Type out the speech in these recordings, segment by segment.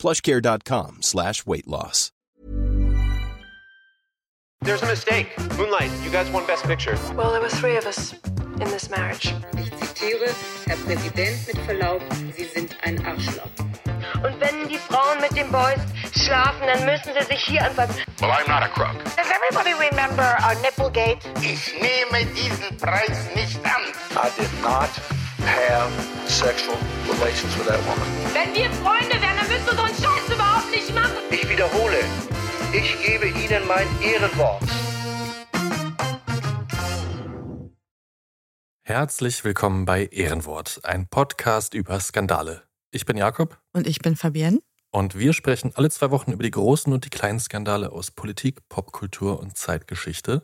plushcare.com slash weight loss. There's a mistake. Moonlight, you guys won Best Picture. Well, there were three of us in this marriage. Ich zitiere, Herr Präsident, mit Verlaub, Sie sind ein Arschloch. Und wenn die Frauen mit den Boys schlafen, dann müssen sie sich hier anfassen. Well, I'm not a crook. Does everybody remember our Nipplegate? Ich nehme diesen Preis nicht an. I did not have sexual relations with that woman. Wenn wir Freunde wären, müsstest du so einen Scheiß überhaupt nicht machen. Ich wiederhole, ich gebe Ihnen mein Ehrenwort. Herzlich willkommen bei Ehrenwort, ein Podcast über Skandale. Ich bin Jakob Und ich bin Fabienne. und wir sprechen alle zwei Wochen über die großen und die kleinen Skandale aus Politik, Popkultur und Zeitgeschichte.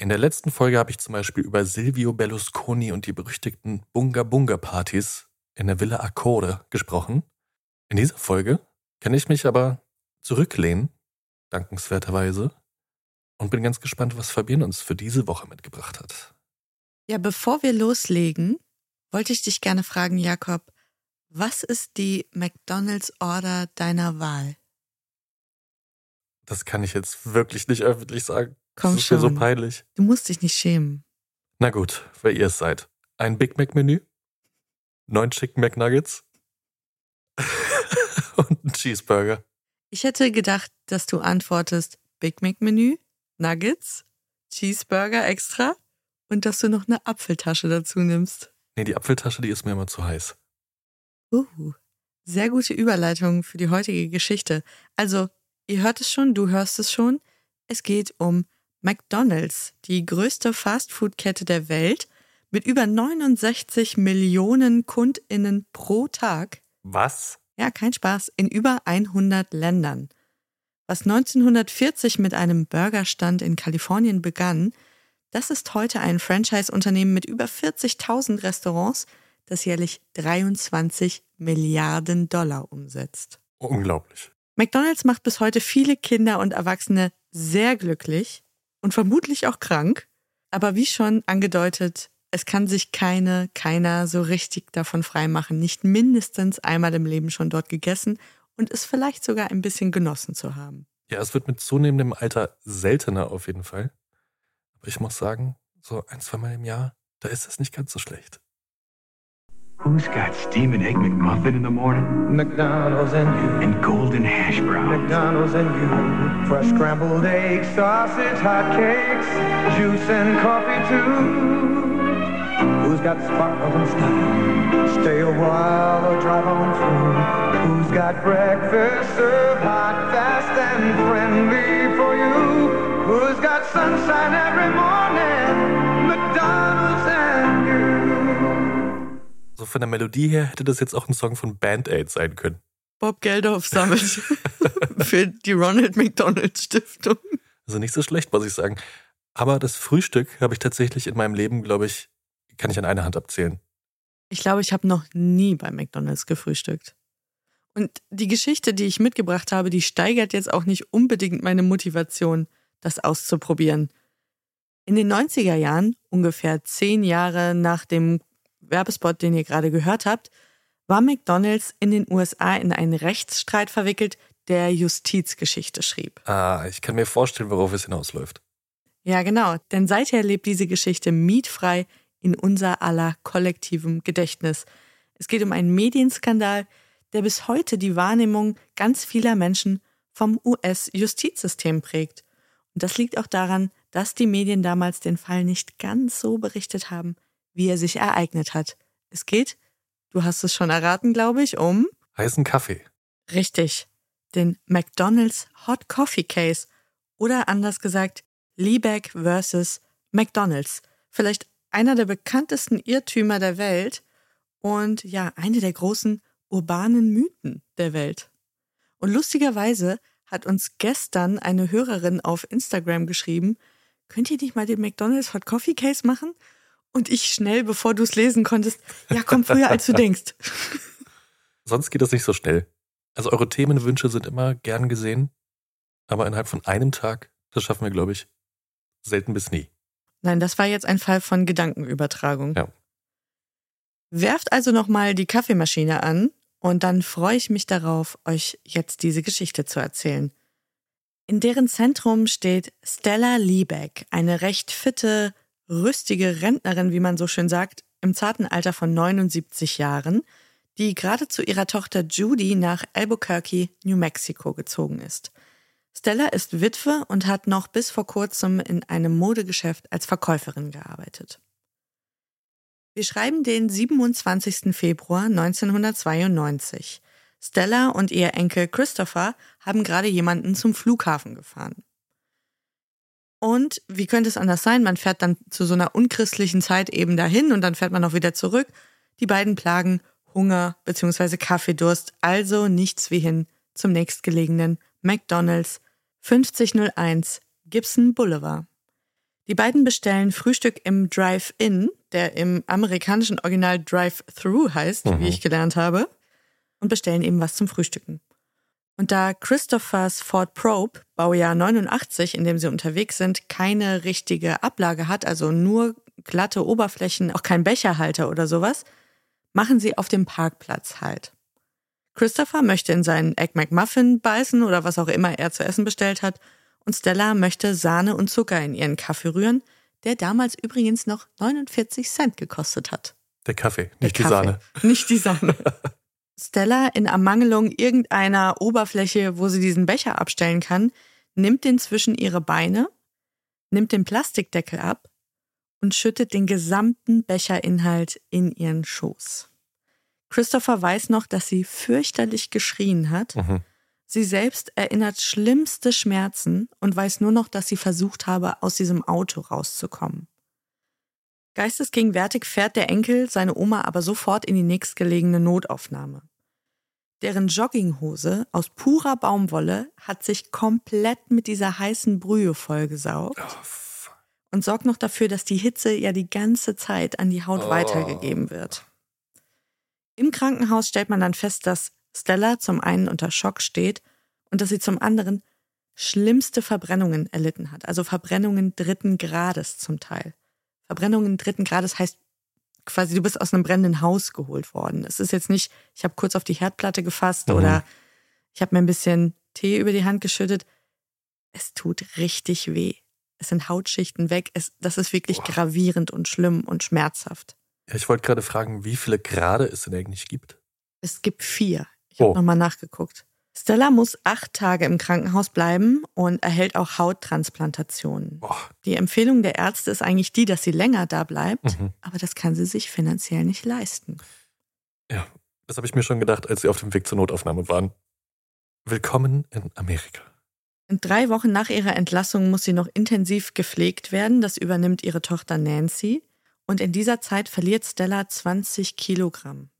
In der letzten Folge habe ich zum Beispiel über Silvio Berlusconi und die berüchtigten Bunga-Bunga-Partys in der Villa Accorde gesprochen. In dieser Folge kann ich mich aber zurücklehnen, dankenswerterweise, und bin ganz gespannt, was Fabienne uns für diese Woche mitgebracht hat. Ja, bevor wir loslegen, wollte ich dich gerne fragen, Jakob, was ist die McDonald's Order deiner Wahl? Das kann ich jetzt wirklich nicht öffentlich sagen. Komm das ist mir so schon. peinlich. Du musst dich nicht schämen. Na gut, wer ihr es seid. Ein Big Mac Menü, neun Chicken McNuggets und ein Cheeseburger. Ich hätte gedacht, dass du antwortest Big Mac Menü, Nuggets, Cheeseburger extra und dass du noch eine Apfeltasche dazu nimmst. Nee, die Apfeltasche, die ist mir immer zu heiß. Uh, sehr gute Überleitung für die heutige Geschichte. Also, ihr hört es schon, du hörst es schon. Es geht um McDonald's, die größte Fastfood-Kette der Welt mit über 69 Millionen KundInnen pro Tag. Was? Ja, kein Spaß, in über 100 Ländern. Was 1940 mit einem Burgerstand in Kalifornien begann, das ist heute ein Franchise-Unternehmen mit über 40.000 Restaurants, das jährlich 23 Milliarden Dollar umsetzt. Unglaublich. McDonald's macht bis heute viele Kinder und Erwachsene sehr glücklich und vermutlich auch krank. Aber wie schon angedeutet, es kann sich keine, keiner so richtig davon freimachen, nicht mindestens einmal im Leben schon dort gegessen und es vielleicht sogar ein bisschen genossen zu haben. Ja, es wird mit zunehmendem Alter seltener auf jeden Fall. Aber ich muss sagen, so ein, zweimal im Jahr, da ist es nicht ganz so schlecht. Who's got steaming egg McMuffin in the morning? McDonald's and you. And golden hash browns? McDonald's and you. Fresh scrambled eggs, sausage, hot cakes, juice and coffee too. Who's got sparkling style? Stay a while or drive on through. Who's got breakfast served hot, fast and friendly for you? Who's got sunshine every morning? McDonald's and you. So von der Melodie her hätte das jetzt auch ein Song von Band Aid sein können. Bob Geldof sammelt für die Ronald McDonald Stiftung. Also nicht so schlecht, muss ich sagen. Aber das Frühstück habe ich tatsächlich in meinem Leben, glaube ich, kann ich an einer Hand abzählen. Ich glaube, ich habe noch nie bei McDonald's gefrühstückt. Und die Geschichte, die ich mitgebracht habe, die steigert jetzt auch nicht unbedingt meine Motivation, das auszuprobieren. In den 90er Jahren, ungefähr zehn Jahre nach dem Werbespot, den ihr gerade gehört habt, war McDonald's in den USA in einen Rechtsstreit verwickelt, der Justizgeschichte schrieb. Ah, ich kann mir vorstellen, worauf es hinausläuft. Ja, genau, denn seither lebt diese Geschichte mietfrei in unser aller kollektivem Gedächtnis. Es geht um einen Medienskandal, der bis heute die Wahrnehmung ganz vieler Menschen vom US-Justizsystem prägt. Und das liegt auch daran, dass die Medien damals den Fall nicht ganz so berichtet haben, wie er sich ereignet hat. Es geht, du hast es schon erraten, glaube ich, um Heißen Kaffee. Richtig. Den McDonald's Hot Coffee Case. Oder anders gesagt, Liebeck versus McDonald's. Vielleicht einer der bekanntesten Irrtümer der Welt und ja, eine der großen urbanen Mythen der Welt. Und lustigerweise hat uns gestern eine Hörerin auf Instagram geschrieben, könnt ihr nicht mal den McDonald's Hot Coffee Case machen? Und ich schnell, bevor du es lesen konntest, ja, komm früher als du denkst. Sonst geht das nicht so schnell. Also eure Themenwünsche sind immer gern gesehen, aber innerhalb von einem Tag, das schaffen wir, glaube ich, selten bis nie. Nein, das war jetzt ein Fall von Gedankenübertragung. Ja. Werft also nochmal die Kaffeemaschine an und dann freue ich mich darauf, euch jetzt diese Geschichte zu erzählen. In deren Zentrum steht Stella Liebeck, eine recht fitte, rüstige Rentnerin, wie man so schön sagt, im zarten Alter von 79 Jahren, die gerade zu ihrer Tochter Judy nach Albuquerque, New Mexico gezogen ist. Stella ist Witwe und hat noch bis vor kurzem in einem Modegeschäft als Verkäuferin gearbeitet. Wir schreiben den 27. Februar 1992. Stella und ihr Enkel Christopher haben gerade jemanden zum Flughafen gefahren. Und wie könnte es anders sein? Man fährt dann zu so einer unchristlichen Zeit eben dahin und dann fährt man auch wieder zurück. Die beiden plagen Hunger bzw. Kaffeedurst, also nichts wie hin zum nächstgelegenen McDonald's 5001 Gibson Boulevard. Die beiden bestellen Frühstück im Drive-In, der im amerikanischen Original Drive-Thru heißt, Mhm. wie ich gelernt habe, und bestellen eben was zum Frühstücken. Und da Christophers Ford Probe, Baujahr 89, in dem sie unterwegs sind, keine richtige Ablage hat, also nur glatte Oberflächen, auch kein Becherhalter oder sowas, machen sie auf dem Parkplatz halt. Christopher möchte in seinen Egg McMuffin beißen oder was auch immer er zu essen bestellt hat und Stella möchte Sahne und Zucker in ihren Kaffee rühren, der damals übrigens noch 49 Cent gekostet hat. Der Kaffee, Der nicht die Kaffee. Sahne. Nicht die Sahne. Stella, in Ermangelung irgendeiner Oberfläche, wo sie diesen Becher abstellen kann, nimmt den zwischen ihre Beine, nimmt den Plastikdeckel ab und schüttet den gesamten Becherinhalt in ihren Schoß. Christopher weiß noch, dass sie fürchterlich geschrien hat. Mhm. Sie selbst erinnert schlimmste Schmerzen und weiß nur noch, dass sie versucht habe, aus diesem Auto rauszukommen. Geistesgegenwärtig fährt der Enkel seine Oma aber sofort in die nächstgelegene Notaufnahme. Deren Jogginghose aus purer Baumwolle hat sich komplett mit dieser heißen Brühe vollgesaugt und sorgt noch dafür, dass die Hitze ja die ganze Zeit an die Haut Oh. weitergegeben wird. Im Krankenhaus stellt man dann fest, dass Stella zum einen unter Schock steht und dass sie zum anderen schlimmste Verbrennungen erlitten hat. Also Verbrennungen dritten Grades zum Teil. Verbrennungen dritten Grades heißt quasi, du bist aus einem brennenden Haus geholt worden. Es ist jetzt nicht, ich habe kurz auf die Herdplatte gefasst Mhm. oder ich habe mir ein bisschen Tee über die Hand geschüttet. Es tut richtig weh. Es sind Hautschichten weg. Es, das ist wirklich gravierend und schlimm und schmerzhaft. Ja, ich wollte gerade fragen, wie viele Grade es denn eigentlich gibt. Es gibt vier. Ich habe Oh. nochmal nachgeguckt. Stella muss acht Tage im Krankenhaus bleiben und erhält auch Hauttransplantationen. Boah. Die Empfehlung der Ärzte ist eigentlich die, dass sie länger da bleibt, Mhm. aber das kann sie sich finanziell nicht leisten. Ja, das habe ich mir schon gedacht, als sie auf dem Weg zur Notaufnahme waren. Willkommen in Amerika. Und drei Wochen nach ihrer Entlassung muss sie noch intensiv gepflegt werden. Das übernimmt ihre Tochter Nancy. Und in dieser Zeit verliert Stella 20 Kilogramm.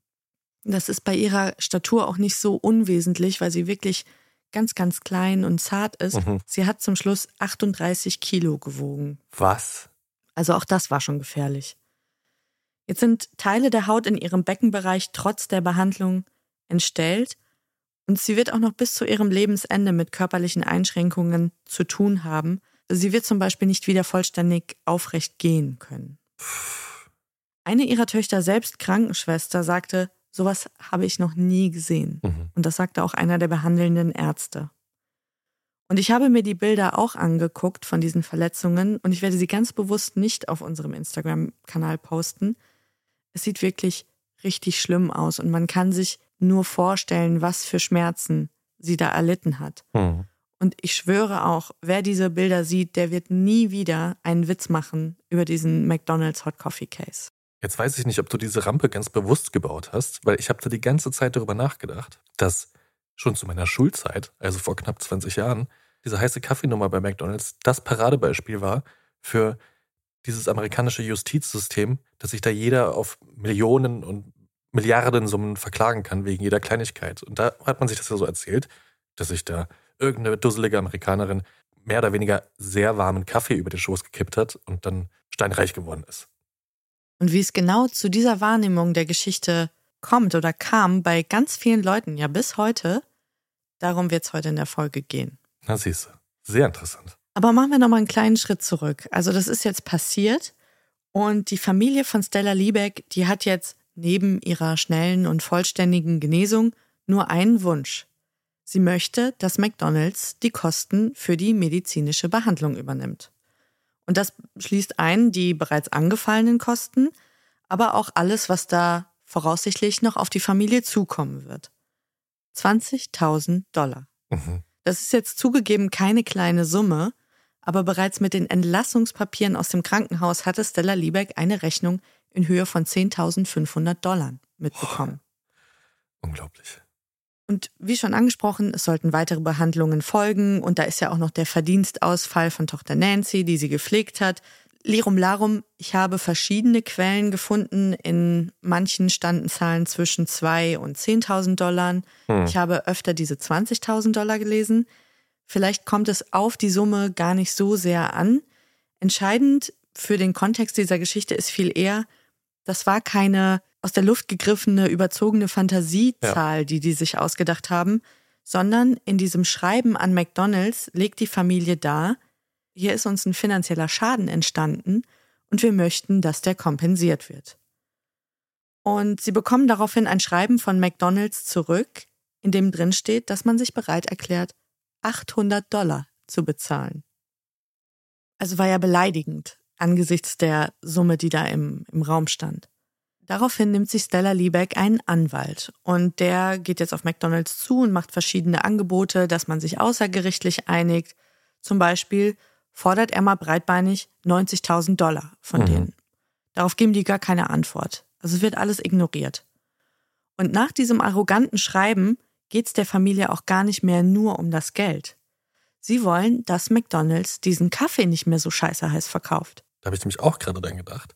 Das ist bei ihrer Statur auch nicht so unwesentlich, weil sie wirklich ganz, ganz klein und zart ist. Mhm. Sie hat zum Schluss 38 Kilo gewogen. Was? Also auch das war schon gefährlich. Jetzt sind Teile der Haut in ihrem Beckenbereich trotz der Behandlung entstellt und sie wird auch noch bis zu ihrem Lebensende mit körperlichen Einschränkungen zu tun haben. Sie wird zum Beispiel nicht wieder vollständig aufrecht gehen können. Eine ihrer Töchter, selbst Krankenschwester, sagte, sowas habe ich noch nie gesehen. Mhm. Und das sagte auch einer der behandelnden Ärzte. Und ich habe mir die Bilder auch angeguckt von diesen Verletzungen und ich werde sie ganz bewusst nicht auf unserem Instagram-Kanal posten. Es sieht wirklich richtig schlimm aus und man kann sich nur vorstellen, was für Schmerzen sie da erlitten hat. Mhm. Und ich schwöre auch, wer diese Bilder sieht, der wird nie wieder einen Witz machen über diesen McDonald's Hot Coffee Case. Jetzt weiß ich nicht, ob du diese Rampe ganz bewusst gebaut hast, weil ich habe da die ganze Zeit darüber nachgedacht, dass schon zu meiner Schulzeit, also vor knapp 20 Jahren, diese heiße Kaffeenummer bei McDonald's das Paradebeispiel war für dieses amerikanische Justizsystem, dass sich da jeder auf Millionen und Milliardensummen verklagen kann wegen jeder Kleinigkeit. Und da hat man sich das ja so erzählt, dass sich da irgendeine dusselige Amerikanerin mehr oder weniger sehr warmen Kaffee über den Schoß gekippt hat und dann steinreich geworden ist. Und wie es genau zu dieser Wahrnehmung der Geschichte kommt oder kam bei ganz vielen Leuten, ja bis heute, darum wird es heute in der Folge gehen. Na siehst du, sehr interessant. Aber machen wir nochmal einen kleinen Schritt zurück. Also das ist jetzt passiert und die Familie von Stella Liebeck, die hat jetzt neben ihrer schnellen und vollständigen Genesung nur einen Wunsch. Sie möchte, dass McDonald's die Kosten für die medizinische Behandlung übernimmt. Und das schließt ein die bereits angefallenen Kosten, aber auch alles, was da voraussichtlich noch auf die Familie zukommen wird. 20.000 Dollar. Mhm. Das ist jetzt zugegeben keine kleine Summe, aber bereits mit den Entlassungspapieren aus dem Krankenhaus hatte Stella Liebeck eine Rechnung in Höhe von 10.500 Dollar mitbekommen. Oh, unglaublich. Und wie schon angesprochen, es sollten weitere Behandlungen folgen und da ist ja auch noch der Verdienstausfall von Tochter Nancy, die sie gepflegt hat. Lirum Larum, ich habe verschiedene Quellen gefunden. In manchen standen Zahlen zwischen 2 und 10.000 Dollar. Hm. Ich habe öfter diese 20.000 Dollar gelesen. Vielleicht kommt es auf die Summe gar nicht so sehr an. Entscheidend für den Kontext dieser Geschichte ist viel eher, das war keine aus der Luft gegriffene, überzogene Fantasiezahl, Ja. die die sich ausgedacht haben, sondern in diesem Schreiben an McDonald's legt die Familie dar, hier ist uns ein finanzieller Schaden entstanden und wir möchten, dass der kompensiert wird. Und sie bekommen daraufhin ein Schreiben von McDonald's zurück, in dem drin steht, dass man sich bereit erklärt, 800 Dollar zu bezahlen. Also war ja beleidigend angesichts der Summe, die da im, im Raum stand. Daraufhin nimmt sich Stella Liebeck einen Anwalt und der geht jetzt auf McDonald's zu und macht verschiedene Angebote, dass man sich außergerichtlich einigt. Zum Beispiel fordert er mal breitbeinig 90.000 Dollar von Mhm. denen. Darauf geben die gar keine Antwort. Also es wird alles ignoriert. Und nach diesem arroganten Schreiben geht's der Familie auch gar nicht mehr nur um das Geld. Sie wollen, dass McDonald's diesen Kaffee nicht mehr so scheiße heiß verkauft. Da habe ich nämlich auch gerade dran gedacht.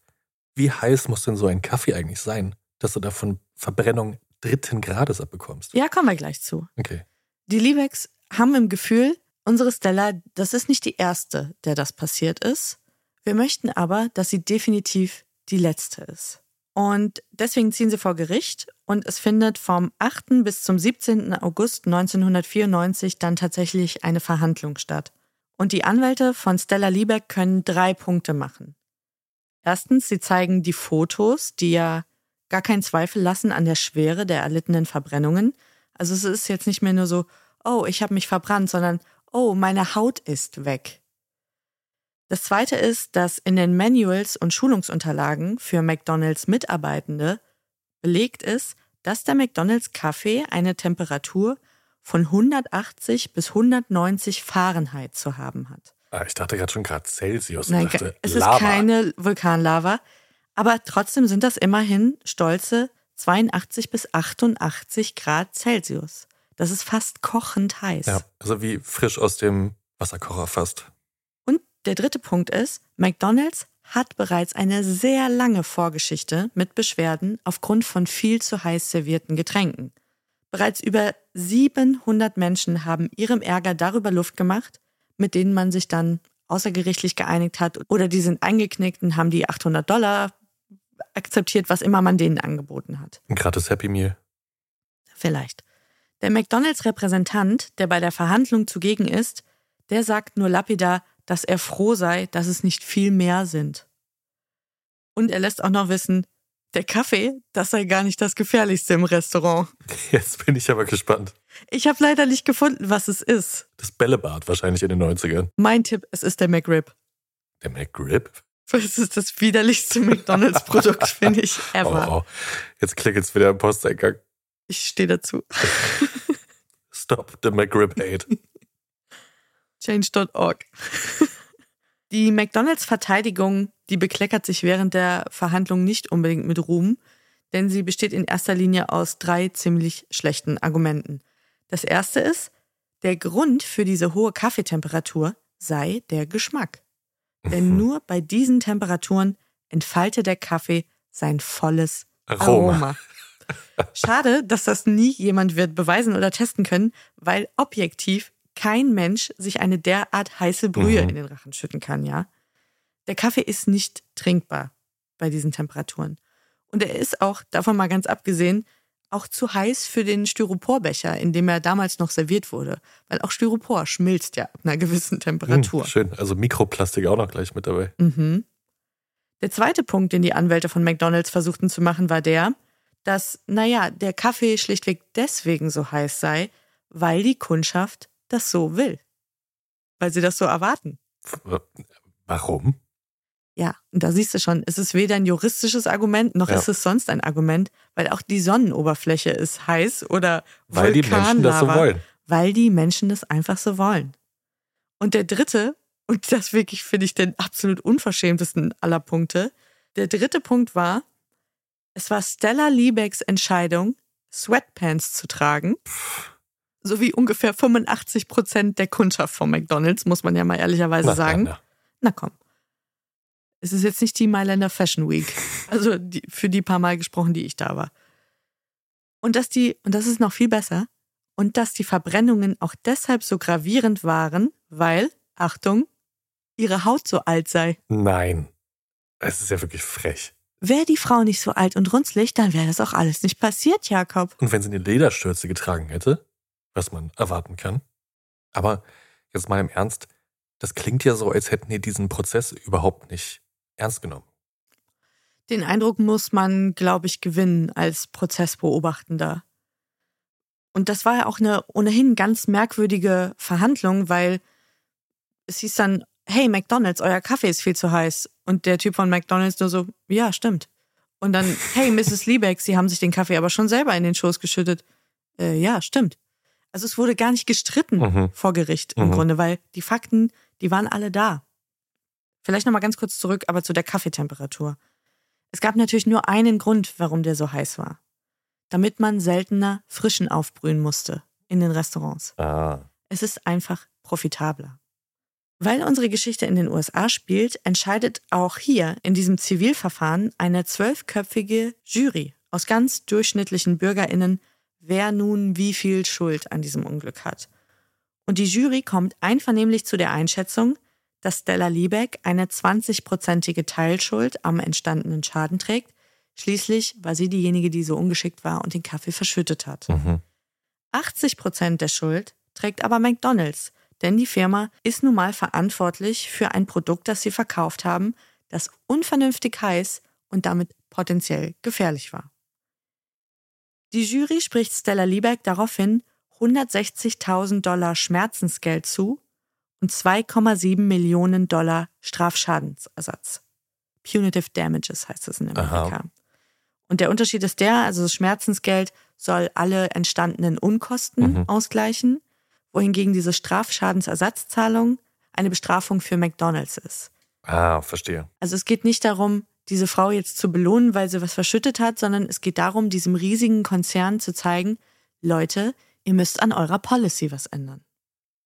Wie heiß muss denn so ein Kaffee eigentlich sein, dass du davon Verbrennung dritten Grades abbekommst? Ja, kommen wir gleich zu. Okay. Die Liebecks haben im Gefühl, unsere Stella, das ist nicht die erste, der das passiert ist. Wir möchten aber, dass sie definitiv die letzte ist. Und deswegen ziehen sie vor Gericht und es findet vom 8. bis zum 17. August 1994 dann tatsächlich eine Verhandlung statt. Und die Anwälte von Stella Liebeck können drei Punkte machen. Erstens, sie zeigen die Fotos, die ja gar keinen Zweifel lassen an der Schwere der erlittenen Verbrennungen. Also es ist jetzt nicht mehr nur so, oh, ich habe mich verbrannt, sondern oh, meine Haut ist weg. Das zweite ist, dass in den Manuals und Schulungsunterlagen für McDonald's Mitarbeitende belegt ist, dass der McDonald's Kaffee eine Temperatur von 180 bis 190 Fahrenheit zu haben hat. Ah, ich dachte gerade schon gerade Celsius. Nein, dachte, es Lava. ist keine Vulkanlava, aber trotzdem sind das immerhin stolze 82 bis 88 Grad Celsius. Das ist fast kochend heiß. Ja, also wie frisch aus dem Wasserkocher fast. Und der dritte Punkt ist, McDonald's hat bereits eine sehr lange Vorgeschichte mit Beschwerden aufgrund von viel zu heiß servierten Getränken. Bereits über 700 Menschen haben ihrem Ärger darüber Luft gemacht, mit denen man sich dann außergerichtlich geeinigt hat oder die sind eingeknickt und haben die 800 Dollar akzeptiert, was immer man denen angeboten hat. Ein gratis Happy Meal. Vielleicht. Der McDonalds-Repräsentant, der bei der Verhandlung zugegen ist, der sagt nur lapidar, dass er froh sei, dass es nicht viel mehr sind. Und er lässt auch noch wissen, der Kaffee, das sei gar nicht das Gefährlichste im Restaurant. Jetzt bin ich aber gespannt. Ich habe leider nicht gefunden, was es ist. Das Bällebad wahrscheinlich in den 90ern. Mein Tipp, es ist der McRib. Der McRib? Das ist das widerlichste McDonalds-Produkt, finde ich, Oh, ever. oh. Jetzt klingelt wieder im Posteingang. Ich stehe dazu. Stop the McRib hate. Change.org. Die McDonalds-Verteidigung, die bekleckert sich während der Verhandlung nicht unbedingt mit Ruhm, denn sie besteht in erster Linie aus drei ziemlich schlechten Argumenten. Das erste ist, der Grund für diese hohe Kaffeetemperatur sei der Geschmack. Denn nur bei diesen Temperaturen entfalte der Kaffee sein volles Aroma. Aroma. Schade, dass das nie jemand wird beweisen oder testen können, weil objektiv kein Mensch sich eine derart heiße Brühe Mhm. in den Rachen schütten kann, ja. Der Kaffee ist nicht trinkbar bei diesen Temperaturen. Und er ist auch, davon mal ganz abgesehen, auch zu heiß für den Styroporbecher, in dem er damals noch serviert wurde. Weil auch Styropor schmilzt ja ab einer gewissen Temperatur. Hm, schön. Also Mikroplastik auch noch gleich mit dabei. Mhm. Der zweite Punkt, den die Anwälte von McDonalds versuchten zu machen, war der, dass, naja, der Kaffee schlichtweg deswegen so heiß sei, weil die Kundschaft das so will. Weil sie das so erwarten. F- Warum? Ja, und da siehst du schon, es ist weder ein juristisches Argument, noch Ja. ist es sonst ein Argument, weil auch die Sonnenoberfläche ist heiß oder Weil die Menschen das so wollen. Weil die Menschen das einfach so wollen. Und der dritte, und das wirklich finde ich den absolut unverschämtesten aller Punkte, der dritte Punkt war, es war Stella Liebecks Entscheidung, Sweatpants zu tragen, sowie ungefähr 85 Prozent der Kundschaft von McDonalds, muss man ja mal ehrlicherweise Na, sagen. na, na. Na komm. Es ist jetzt nicht die Mailänder Fashion Week. Also die, für die paar Mal gesprochen, die ich da war. Und dass die, und das ist noch viel besser, und dass die Verbrennungen auch deshalb so gravierend waren, weil, Achtung, ihre Haut so alt sei. Nein. Es ist ja wirklich frech. Wäre die Frau nicht so alt und runzlig, dann wäre das auch alles nicht passiert, Jakob. Und wenn sie eine Lederstürze getragen hätte, was man erwarten kann. Aber jetzt mal im Ernst, das klingt ja so, als hätten die diesen Prozess überhaupt nicht ernst genommen. Den Eindruck muss man, glaube ich, gewinnen als Prozessbeobachtender. Und das war ja auch eine ohnehin ganz merkwürdige Verhandlung, weil es hieß dann, hey McDonald's, euer Kaffee ist viel zu heiß. Und der Typ von McDonald's nur so, ja, stimmt. Und dann, hey Mrs. Liebeck, Sie haben sich den Kaffee aber schon selber in den Schoß geschüttet. Äh, ja, stimmt. Also es wurde gar nicht gestritten Mhm. vor Gericht im Mhm. Grunde, weil die Fakten, die waren alle da. Vielleicht nochmal ganz kurz zurück, aber zu der Kaffeetemperatur. Es gab natürlich nur einen Grund, warum der so heiß war. Damit man seltener frischen aufbrühen musste in den Restaurants. Ah. Es ist einfach profitabler. Weil unsere Geschichte in den USA spielt, entscheidet auch hier in diesem Zivilverfahren eine zwölfköpfige Jury aus ganz durchschnittlichen Bürgerinnen, wer nun wie viel Schuld an diesem Unglück hat. Und die Jury kommt einvernehmlich zu der Einschätzung, dass Stella Liebeck eine 20-prozentige Teilschuld am entstandenen Schaden trägt. Schließlich war sie diejenige, die so ungeschickt war und den Kaffee verschüttet hat. Mhm. 80 Prozent der Schuld trägt aber McDonald's, denn die Firma ist nun mal verantwortlich für ein Produkt, das sie verkauft haben, das unvernünftig heiß und damit potenziell gefährlich war. Die Jury spricht Stella Liebeck daraufhin 160.000 Dollar Schmerzensgeld zu und 2,7 Millionen Dollar Strafschadensersatz. Punitive Damages heißt es in Aha. Amerika. Und der Unterschied ist der, also das Schmerzensgeld soll alle entstandenen Unkosten Mhm. ausgleichen, wohingegen diese Strafschadensersatzzahlung eine Bestrafung für McDonald's ist. Ah, verstehe. Also es geht nicht darum, diese Frau jetzt zu belohnen, weil sie was verschüttet hat, sondern es geht darum, diesem riesigen Konzern zu zeigen, Leute, ihr müsst an eurer Policy was ändern.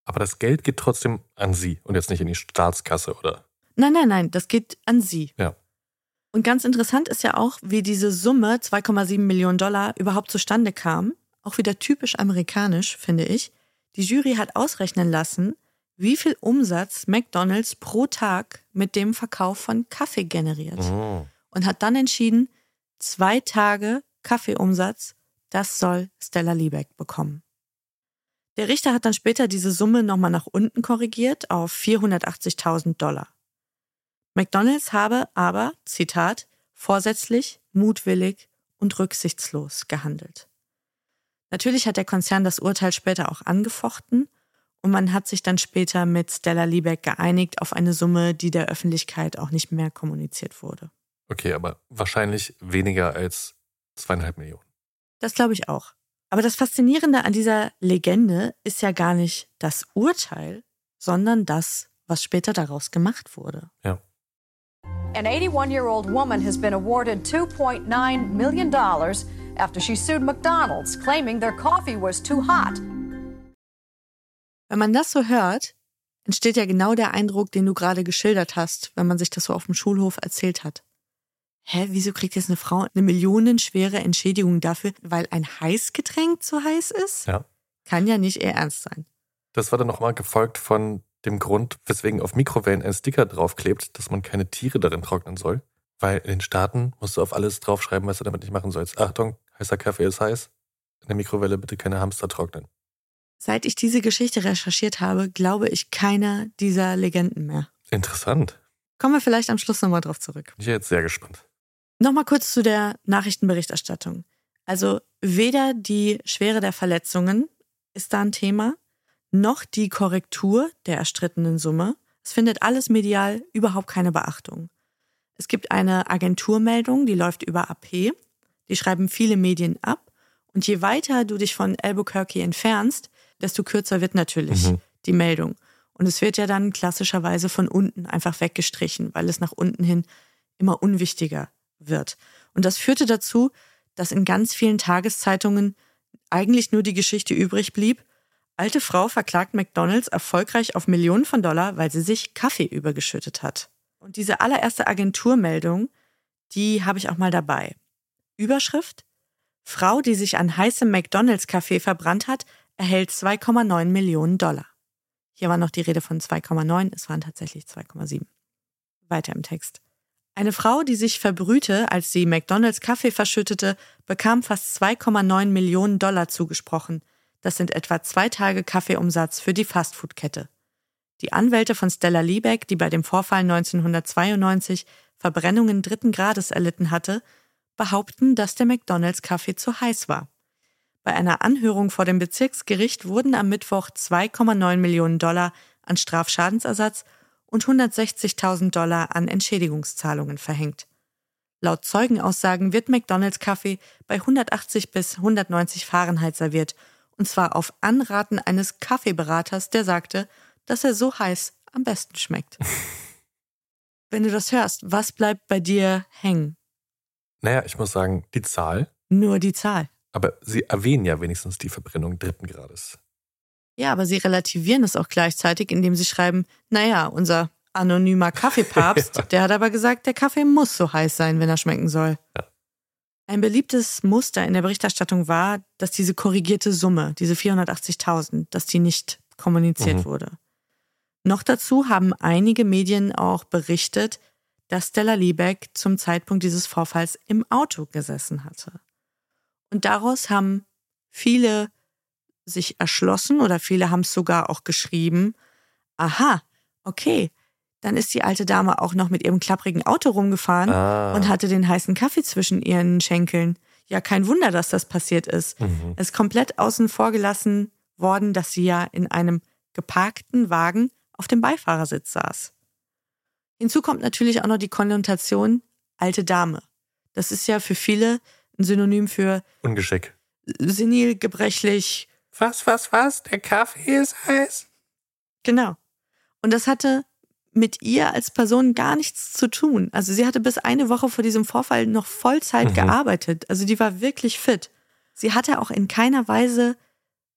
Aber das Geld geht trotzdem an sie und jetzt nicht in die Staatskasse, oder? Nein, nein, nein, das geht an sie. Ja. Und ganz interessant ist ja auch, wie diese Summe 2,7 Millionen Dollar überhaupt zustande kam. Auch wieder typisch amerikanisch, finde ich. Die Jury hat ausrechnen lassen, wie viel Umsatz McDonald's pro Tag mit dem Verkauf von Kaffee generiert. Mhm. Und hat dann entschieden, zwei Tage Kaffeeumsatz, das soll Stella Liebeck bekommen. Der Richter hat dann später diese Summe nochmal nach unten korrigiert auf 480.000 Dollar. McDonald's habe aber, Zitat, vorsätzlich, mutwillig und rücksichtslos gehandelt. Natürlich hat der Konzern das Urteil später auch angefochten und man hat sich dann später mit Stella Liebeck geeinigt auf eine Summe, die der Öffentlichkeit auch nicht mehr kommuniziert wurde. Okay, aber wahrscheinlich weniger als zweieinhalb Millionen. Das glaube ich auch. Aber das Faszinierende an dieser Legende ist ja gar nicht das Urteil, sondern das, was später daraus gemacht wurde. Ja. An 81 year old woman has been awarded $2.9 million after she sued McDonald's, claiming their coffee was too hot. Wenn man das so hört, entsteht ja genau der Eindruck, den du gerade geschildert hast, wenn man sich das so auf dem Schulhof erzählt hat. Hä, wieso kriegt jetzt eine Frau eine millionenschwere Entschädigung dafür, weil ein Heißgetränk zu heiß ist? Ja. Kann ja nicht eher ernst sein. Das war dann nochmal gefolgt von dem Grund, weswegen auf Mikrowellen ein Sticker draufklebt, dass man keine Tiere darin trocknen soll. Weil in den Staaten musst du auf alles draufschreiben, was du damit nicht machen sollst. Achtung, heißer Kaffee ist heiß. In der Mikrowelle bitte keine Hamster trocknen. Seit ich diese Geschichte recherchiert habe, glaube ich keiner dieser Legenden mehr. Interessant. Kommen wir vielleicht am Schluss nochmal drauf zurück. Ich bin jetzt sehr gespannt. Nochmal kurz zu der Nachrichtenberichterstattung. Also weder die Schwere der Verletzungen ist da ein Thema, noch die Korrektur der erstrittenen Summe. Es findet alles medial überhaupt keine Beachtung. Es gibt eine Agenturmeldung, die läuft über AP. Die schreiben viele Medien ab. Und je weiter du dich von Albuquerque entfernst, desto kürzer wird natürlich mhm. die Meldung. Und es wird ja dann klassischerweise von unten einfach weggestrichen, weil es nach unten hin immer unwichtiger wird. Und das führte dazu, dass in ganz vielen Tageszeitungen eigentlich nur die Geschichte übrig blieb, alte Frau verklagt McDonald's erfolgreich auf Millionen von Dollar, weil sie sich Kaffee übergeschüttet hat. Und diese allererste Agenturmeldung, die habe ich auch mal dabei. Überschrift Frau, die sich an heißem McDonald's-Kaffee verbrannt hat, erhält 2,9 Millionen Dollar. Hier war noch die Rede von 2,9, es waren tatsächlich 2,7. Weiter im Text. Eine Frau, die sich verbrühte, als sie McDonalds Kaffee verschüttete, bekam fast 2,9 Millionen Dollar zugesprochen. Das sind etwa zwei Tage Kaffeeumsatz für die Fastfood-Kette. Die Anwälte von Stella Liebeck, die bei dem Vorfall 1992 Verbrennungen dritten Grades erlitten hatte, behaupten, dass der McDonalds Kaffee zu heiß war. Bei einer Anhörung vor dem Bezirksgericht wurden am Mittwoch 2,9 Millionen Dollar an Strafschadensersatz und 160.000 Dollar an Entschädigungszahlungen verhängt. Laut Zeugenaussagen wird McDonalds Kaffee bei 180 bis 190 Fahrenheit serviert, und zwar auf Anraten eines Kaffeeberaters, der sagte, dass er so heiß am besten schmeckt. Wenn du das hörst, was bleibt bei dir hängen? Naja, ich muss sagen, die Zahl. Nur die Zahl. Aber sie erwähnen ja wenigstens die Verbrennung dritten Grades. Ja, aber sie relativieren es auch gleichzeitig, indem sie schreiben, naja, unser anonymer Kaffeepapst, ja. der hat aber gesagt, der Kaffee muss so heiß sein, wenn er schmecken soll. Ja. Ein beliebtes Muster in der Berichterstattung war, dass diese korrigierte Summe, diese 480.000, dass die nicht kommuniziert mhm. wurde. Noch dazu haben einige Medien auch berichtet, dass Stella Liebeck zum Zeitpunkt dieses Vorfalls im Auto gesessen hatte. Und daraus haben viele sich erschlossen oder viele haben es sogar auch geschrieben. Aha, okay, dann ist die alte Dame auch noch mit ihrem klapprigen Auto rumgefahren ah. und hatte den heißen Kaffee zwischen ihren Schenkeln. Ja, kein Wunder, dass das passiert ist. Mhm. Es ist komplett außen vor gelassen worden, dass sie ja in einem geparkten Wagen auf dem Beifahrersitz saß. Hinzu kommt natürlich auch noch die Konnotation alte Dame. Das ist ja für viele ein Synonym für Ungeschick. Senil, gebrechlich. Was, was, was? Der Kaffee ist heiß? Genau. Und das hatte mit ihr als Person gar nichts zu tun. Also sie hatte bis eine Woche vor diesem Vorfall noch Vollzeit mhm. gearbeitet. Also die war wirklich fit. Sie hatte auch in keiner Weise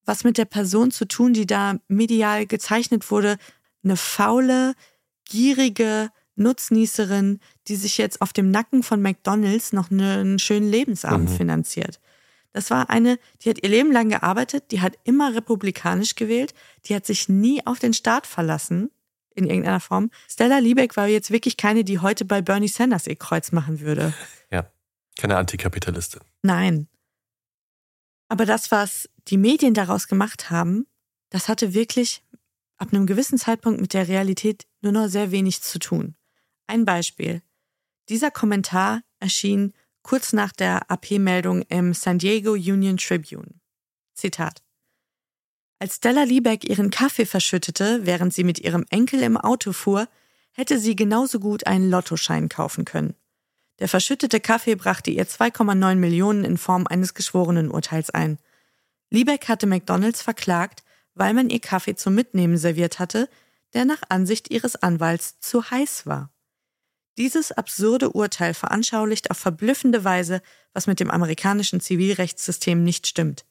was mit der Person zu tun, die da medial gezeichnet wurde. Eine faule, gierige, Nutznießerin, die sich jetzt auf dem Nacken von McDonalds noch einen schönen Lebensabend mhm. finanziert. Das war eine, die hat ihr Leben lang gearbeitet, die hat immer republikanisch gewählt, die hat sich nie auf den Staat verlassen in irgendeiner Form. Stella Liebeck war jetzt wirklich keine, die heute bei Bernie Sanders ihr Kreuz machen würde. Ja, keine Antikapitalistin. Nein. Aber das, was die Medien daraus gemacht haben, das hatte wirklich ab einem gewissen Zeitpunkt mit der Realität nur noch sehr wenig zu tun. Ein Beispiel. Dieser Kommentar erschien kurz nach der AP-Meldung im San Diego Union Tribune. Zitat. Als Stella Liebeck ihren Kaffee verschüttete, während sie mit ihrem Enkel im Auto fuhr, hätte sie genauso gut einen Lottoschein kaufen können. Der verschüttete Kaffee brachte ihr 2,9 Millionen in Form eines Geschworenenurteils ein. Liebeck hatte McDonalds verklagt, weil man ihr Kaffee zum Mitnehmen serviert hatte, der nach Ansicht ihres Anwalts zu heiß war. Dieses absurde Urteil veranschaulicht auf verblüffende Weise, was mit dem amerikanischen Zivilrechtssystem nicht stimmt.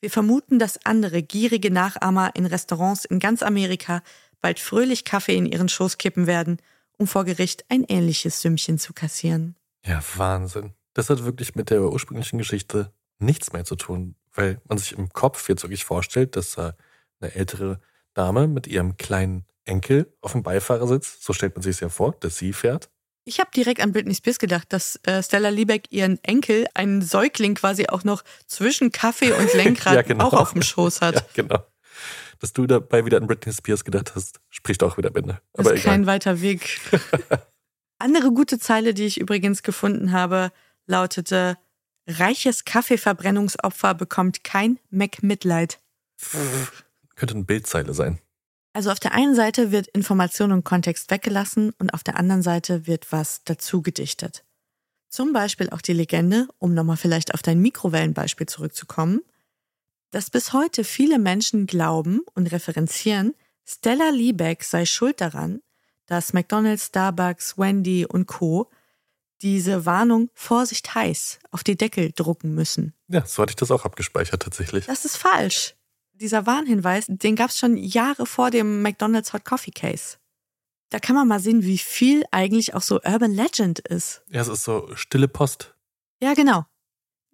Wir vermuten, dass andere gierige Nachahmer in Restaurants in ganz Amerika bald fröhlich Kaffee in ihren Schoß kippen werden, um vor Gericht ein ähnliches Sümmchen zu kassieren. Ja, Wahnsinn. Das hat wirklich mit der ursprünglichen Geschichte nichts mehr zu tun, weil man sich im Kopf jetzt wirklich vorstellt, dass eine ältere Dame mit ihrem kleinen Enkel auf dem Beifahrersitz. So stellt man sich es ja vor, dass sie fährt. Ich habe direkt an Britney Spears gedacht, dass äh, Stella Liebeck ihren Enkel, einen Säugling quasi auch noch zwischen Kaffee und Lenkrad Ja, genau. auch auf dem Schoß hat. Ja, genau. Dass du dabei wieder an Britney Spears gedacht hast, spricht auch wieder Bände. Das Aber ist egal. kein weiter Weg. Andere gute Zeile, die ich übrigens gefunden habe, lautete: Reiches Kaffeeverbrennungsopfer bekommt kein Mac-Mitleid. Könnte eine Bildzeile sein. Also auf der einen Seite wird Information und Kontext weggelassen und auf der anderen Seite wird was dazu gedichtet. Zum Beispiel auch die Legende, um nochmal vielleicht auf dein Mikrowellenbeispiel zurückzukommen, dass bis heute viele Menschen glauben und referenzieren, Stella Liebeck sei schuld daran, dass McDonald's, Starbucks, Wendy und Co. diese Warnung Vorsicht heiß auf die Deckel drucken müssen. Ja, so hatte ich das auch abgespeichert tatsächlich. Das ist falsch. Dieser Warnhinweis, den gab es schon Jahre vor dem McDonald's Hot Coffee Case. Da kann man mal sehen, wie viel eigentlich auch so Urban Legend ist. Ja, es ist so stille Post. Ja, genau.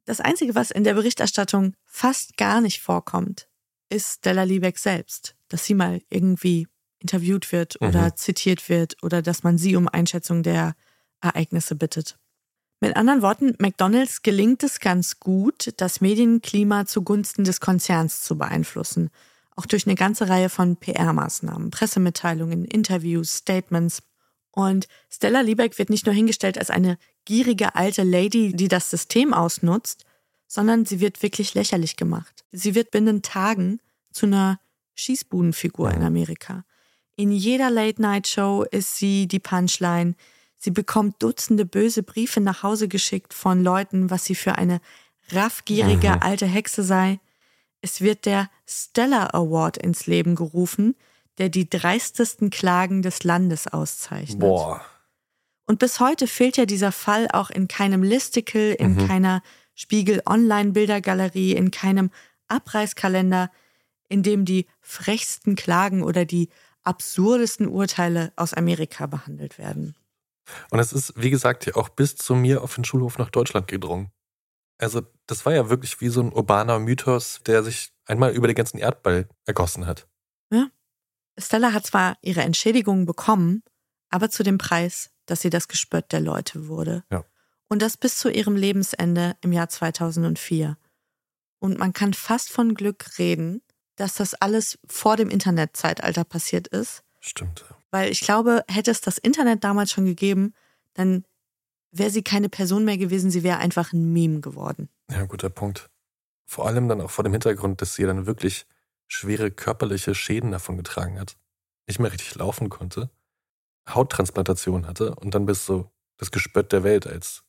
Das Einzige, was in der Berichterstattung fast gar nicht vorkommt, ist Stella Liebeck selbst. Dass sie mal irgendwie interviewt wird oder Mhm. zitiert wird oder dass man sie um Einschätzung der Ereignisse bittet. Mit anderen Worten, McDonald's gelingt es ganz gut, das Medienklima zugunsten des Konzerns zu beeinflussen. Auch durch eine ganze Reihe von PR-Maßnahmen, Pressemitteilungen, Interviews, Statements. Und Stella Liebeck wird nicht nur hingestellt als eine gierige alte Lady, die das System ausnutzt, sondern sie wird wirklich lächerlich gemacht. Sie wird binnen Tagen zu einer Schießbudenfigur in Amerika. In jeder Late-Night-Show ist sie die Punchline. Sie bekommt Dutzende böse Briefe nach Hause geschickt von Leuten, was sie für eine raffgierige Mhm. alte Hexe sei. Es wird der Stella Award ins Leben gerufen, der die dreistesten Klagen des Landes auszeichnet. Boah. Und bis heute fehlt ja dieser Fall auch in keinem Listicle, in Mhm. keiner Spiegel Online Bildergalerie, in keinem Abreißkalender, in dem die frechsten Klagen oder die absurdesten Urteile aus Amerika behandelt werden. Und es ist, wie gesagt, ja auch bis zu mir auf den Schulhof nach Deutschland gedrungen. Also, das war ja wirklich wie so ein urbaner Mythos, der sich einmal über den ganzen Erdball ergossen hat. Ja. Stella hat zwar ihre Entschädigung bekommen, aber zu dem Preis, dass sie das Gespött der Leute wurde. Ja. Und das bis zu ihrem Lebensende im Jahr 2004. Und man kann fast von Glück reden, dass das alles vor dem Internetzeitalter passiert ist. Stimmt. Weil ich glaube, hätte es das Internet damals schon gegeben, dann wäre sie keine Person mehr gewesen, sie wäre einfach ein Meme geworden. Ja, guter Punkt. Vor allem dann auch vor dem Hintergrund, dass sie dann wirklich schwere körperliche Schäden davon getragen hat. Nicht mehr richtig laufen konnte, Hauttransplantation hatte und dann bist du das Gespött der Welt als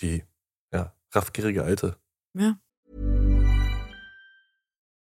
die, ja, raffgierige Alte. Ja.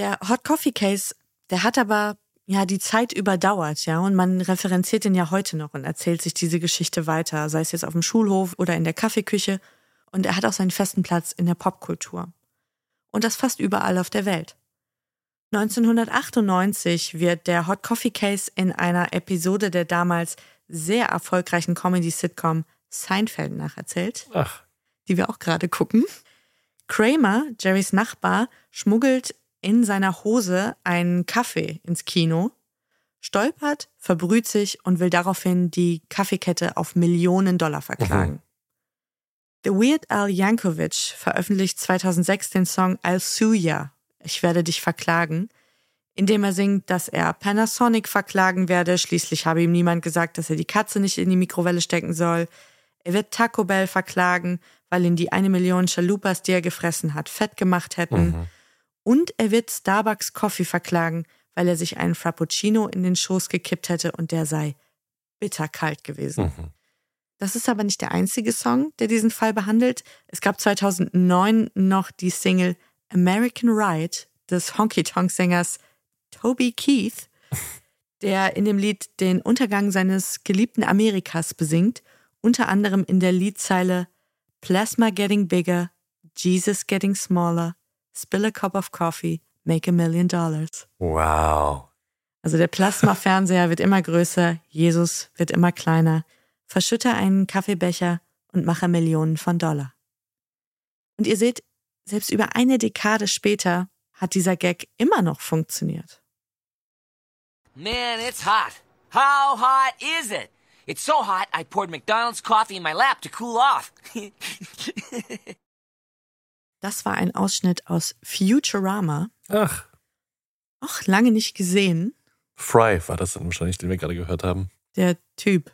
Der Hot Coffee Case, der hat aber ja die Zeit überdauert, ja, und man referenziert ihn ja heute noch und erzählt sich diese Geschichte weiter, sei es jetzt auf dem Schulhof oder in der Kaffeeküche. Und er hat auch seinen festen Platz in der Popkultur. Und das fast überall auf der Welt. 1998 wird der Hot Coffee Case in einer Episode der damals sehr erfolgreichen Comedy-Sitcom Seinfeld nacherzählt, Ach, die wir auch gerade gucken. Kramer, Jerrys Nachbar, schmuggelt in seiner Hose einen Kaffee ins Kino, stolpert, verbrüht sich und will daraufhin die Kaffeekette auf Millionen Dollar verklagen. The Weird Al Yankovic veröffentlicht 2006 den Song I'll Sue Ya, ich werde dich verklagen, indem er singt, dass er Panasonic verklagen werde. Schließlich habe ihm niemand gesagt, dass er die Katze nicht in die Mikrowelle stecken soll. Er wird Taco Bell verklagen, weil ihn die eine Million Chalupas, die er gefressen hat, fett gemacht hätten. Mhm. Und er wird Starbucks Coffee verklagen, weil er sich einen Frappuccino in den Schoß gekippt hätte und der sei bitterkalt gewesen. Mhm. Das ist aber nicht der einzige Song, der diesen Fall behandelt. Es gab 2009 noch die Single American Ride des Honky-Tonk-Sängers Toby Keith, der in dem Lied den Untergang seines geliebten Amerikas besingt, unter anderem in der Liedzeile Plasma getting bigger, Jesus getting smaller, spill a cup of coffee, make a million dollars. Wow. Also der Plasmafernseher wird immer größer, Jesus wird immer kleiner. Verschütte einen Kaffeebecher und mache Millionen von Dollar. Und ihr seht, selbst über eine Dekade später hat dieser Gag immer noch funktioniert. Man, it's hot. How hot is it? It's so hot I poured McDonald's coffee in my lap to cool off. Das war ein Ausschnitt aus Futurama. Ach. Auch lange nicht gesehen. Fry war das dann wahrscheinlich, den wir gerade gehört haben. Der Typ.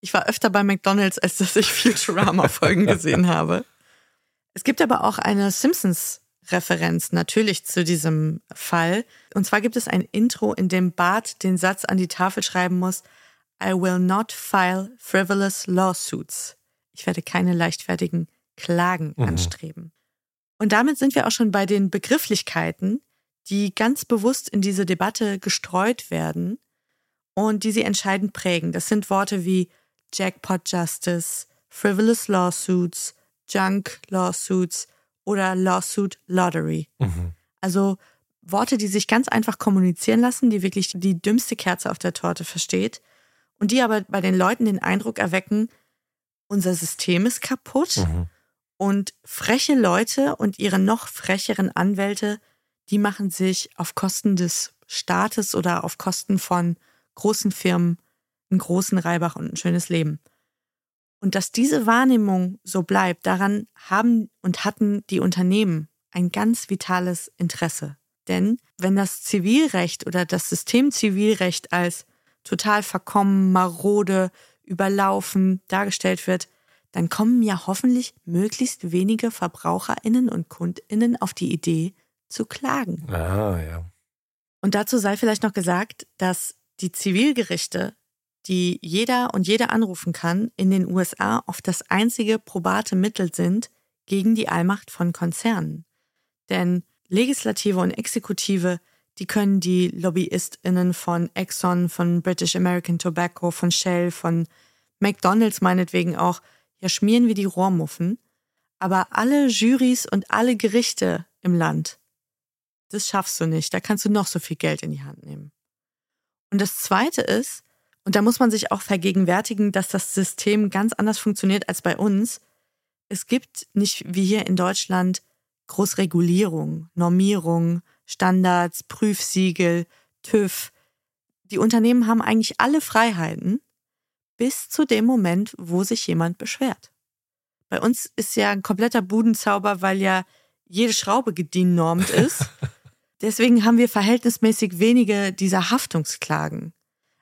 Ich war öfter bei McDonalds, als dass ich Futurama-Folgen gesehen habe. Es gibt aber auch eine Simpsons-Referenz natürlich zu diesem Fall. Und zwar gibt es ein Intro, in dem Bart den Satz an die Tafel schreiben muss, I will not file frivolous lawsuits. Ich werde keine leichtfertigen Klagen Mhm. anstreben. Und damit sind wir auch schon bei den Begrifflichkeiten, die ganz bewusst in diese Debatte gestreut werden und die sie entscheidend prägen. Das sind Worte wie Jackpot Justice, Frivolous Lawsuits, Junk Lawsuits oder Lawsuit Lottery. Mhm. Also Worte, die sich ganz einfach kommunizieren lassen, die wirklich die dümmste Kerze auf der Torte versteht und die aber bei den Leuten den Eindruck erwecken, unser System ist kaputt Mhm. Und freche Leute und ihre noch frecheren Anwälte, die machen sich auf Kosten des Staates oder auf Kosten von großen Firmen einen großen Reibach und ein schönes Leben. Und dass diese Wahrnehmung so bleibt, daran haben und hatten die Unternehmen ein ganz vitales Interesse. Denn wenn das Zivilrecht oder das System Zivilrecht als total verkommen, marode, überlaufen dargestellt wird, dann kommen ja hoffentlich möglichst wenige Verbraucherinnen und Kundinnen auf die Idee zu klagen. Ah, ja. Und dazu sei vielleicht noch gesagt, dass die Zivilgerichte, die jeder und jede anrufen kann, in den USA oft das einzige probate Mittel sind gegen die Allmacht von Konzernen. Denn Legislative und Exekutive, die können die LobbyistInnen von Exxon, von British American Tobacco, von Shell, von McDonalds meinetwegen auch, ja schmieren wie die Rohrmuffen. Aber alle Jurys und alle Gerichte im Land, das schaffst du nicht. Da kannst du noch so viel Geld in die Hand nehmen. Und das Zweite ist, und da muss man sich auch vergegenwärtigen, dass das System ganz anders funktioniert als bei uns. Es gibt nicht wie hier in Deutschland Großregulierung, Normierung, Standards, Prüfsiegel, TÜV. Die Unternehmen haben eigentlich alle Freiheiten bis zu dem Moment, wo sich jemand beschwert. Bei uns ist ja ein kompletter Budenzauber, weil ja jede Schraube gediennormt ist. Deswegen haben wir verhältnismäßig wenige dieser Haftungsklagen.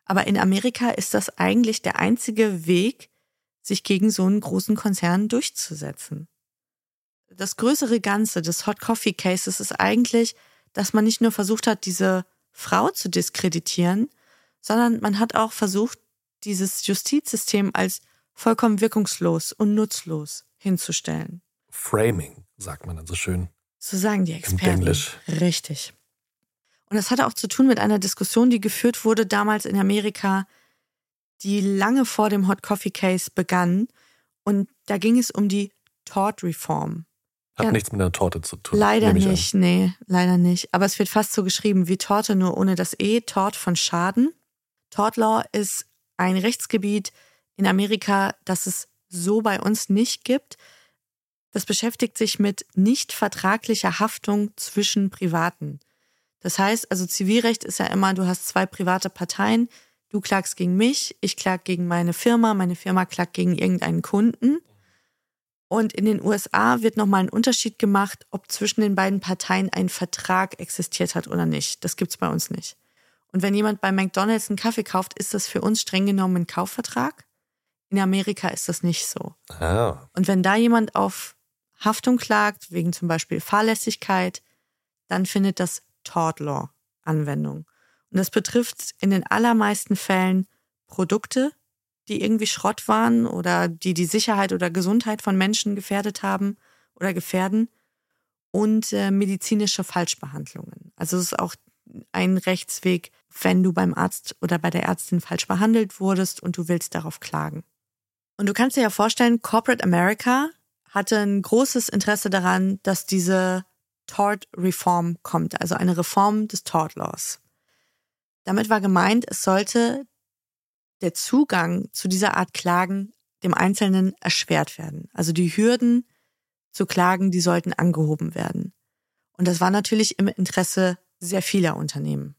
Aber in Amerika ist das eigentlich der einzige Weg, sich gegen so einen großen Konzern durchzusetzen. Das größere Ganze des Hot Coffee Cases ist eigentlich, dass man nicht nur versucht hat, diese Frau zu diskreditieren, sondern man hat auch versucht, dieses Justizsystem als vollkommen wirkungslos und nutzlos hinzustellen. Framing, sagt man dann so schön. So sagen die Im Experten. Englisch. Richtig. Und das hatte auch zu tun mit einer Diskussion, die geführt wurde damals in Amerika, die lange vor dem Hot Coffee Case begann. Und da ging es um die Tort Reform. Hat Ja. nichts mit einer Torte zu tun. Leider ich an. nicht, nee, leider nicht. Aber es wird fast so geschrieben wie Torte, nur ohne das E, Tort von Schaden. Tort Law ist ein Rechtsgebiet in Amerika, das es so bei uns nicht gibt. Das beschäftigt sich mit nicht vertraglicher Haftung zwischen Privaten. Das heißt, also Zivilrecht ist ja immer, du hast zwei private Parteien, du klagst gegen mich, ich klag gegen meine Firma, meine Firma klagt gegen irgendeinen Kunden. Und in den USA wird nochmal ein Unterschied gemacht, ob zwischen den beiden Parteien ein Vertrag existiert hat oder nicht. Das gibt's bei uns nicht. Und wenn jemand bei McDonalds einen Kaffee kauft, ist das für uns streng genommen ein Kaufvertrag. In Amerika ist das nicht so. Ah, Und wenn da jemand auf Haftung klagt, wegen zum Beispiel Fahrlässigkeit, dann findet das Tort Law Anwendung. Und das betrifft in den allermeisten Fällen Produkte, die irgendwie Schrott waren oder die die Sicherheit oder Gesundheit von Menschen gefährdet haben oder gefährden. und äh, medizinische Falschbehandlungen. Also es ist auch ein Rechtsweg, wenn du beim Arzt oder bei der Ärztin falsch behandelt wurdest und du willst darauf klagen. Und du kannst dir ja vorstellen, Corporate America hatte ein großes Interesse daran, dass diese Tort Reform kommt, also eine Reform des Tort Laws. Damit war gemeint, es sollte der Zugang zu dieser Art Klagen dem Einzelnen erschwert werden. Also die Hürden zu klagen, die sollten angehoben werden. Und das war natürlich im Interesse sehr vieler Unternehmen.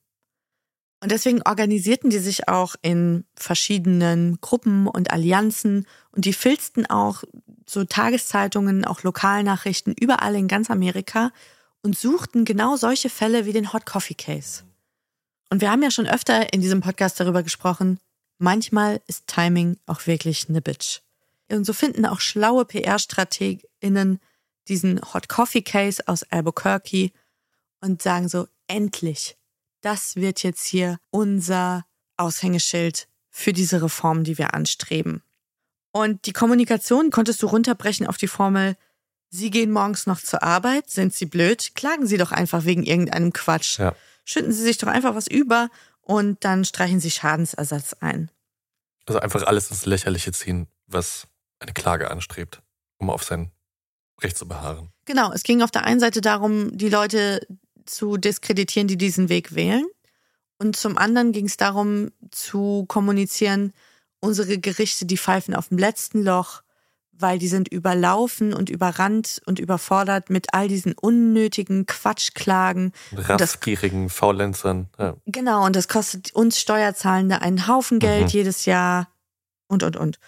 Und deswegen organisierten die sich auch in verschiedenen Gruppen und Allianzen und die filzten auch so Tageszeitungen, auch Lokalnachrichten überall in ganz Amerika und suchten genau solche Fälle wie den Hot Coffee Case. Und wir haben ja schon öfter in diesem Podcast darüber gesprochen, manchmal ist Timing auch wirklich eine Bitch. Und so finden auch schlaue PR-StrategInnen diesen Hot Coffee Case aus Albuquerque und sagen so, endlich, das wird jetzt hier unser Aushängeschild für diese Reform, die wir anstreben. Und die Kommunikation konntest du runterbrechen auf die Formel, Sie gehen morgens noch zur Arbeit, sind Sie blöd, klagen Sie doch einfach wegen irgendeinem Quatsch. Ja. Schütten Sie sich doch einfach was über und dann streichen Sie Schadensersatz ein. Also einfach alles ins Lächerliche ziehen, was eine Klage anstrebt, um auf sein Recht zu beharren. Genau, es ging auf der einen Seite darum, die Leute zu diskreditieren, die diesen Weg wählen. Und zum anderen ging es darum zu kommunizieren, unsere Gerichte, die pfeifen auf dem letzten Loch, weil die sind überlaufen und überrannt und überfordert mit all diesen unnötigen Quatschklagen. Raffgierigen Faulenzern. Ja. Genau, und das kostet uns Steuerzahlende einen Haufen Geld mhm. jedes Jahr und, und, und.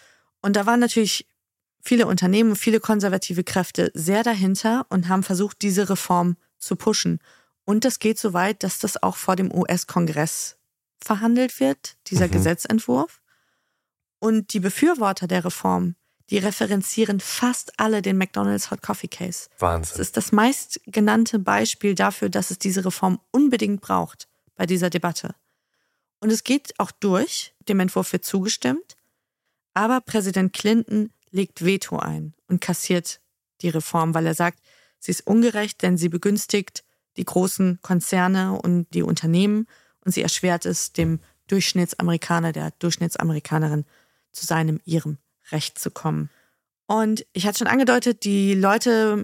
Und da waren natürlich viele Unternehmen, viele konservative Kräfte sehr dahinter und haben versucht, diese Reform zu pushen. Und das geht so weit, dass das auch vor dem US-Kongress verhandelt wird, dieser mhm. Gesetzentwurf. Und die Befürworter der Reform, die referenzieren fast alle den McDonald's Hot Coffee Case. Wahnsinn. Das ist das meistgenannte Beispiel dafür, dass es diese Reform unbedingt braucht bei dieser Debatte. Und es geht auch durch, dem Entwurf wird zugestimmt, aber Präsident Clinton legt Veto ein und kassiert die Reform, weil er sagt, sie ist ungerecht, denn sie begünstigt die großen Konzerne und die Unternehmen und sie erschwert es dem Durchschnittsamerikaner, der Durchschnittsamerikanerin zu seinem, ihrem Recht zu kommen. Und ich hatte schon angedeutet, die Leute,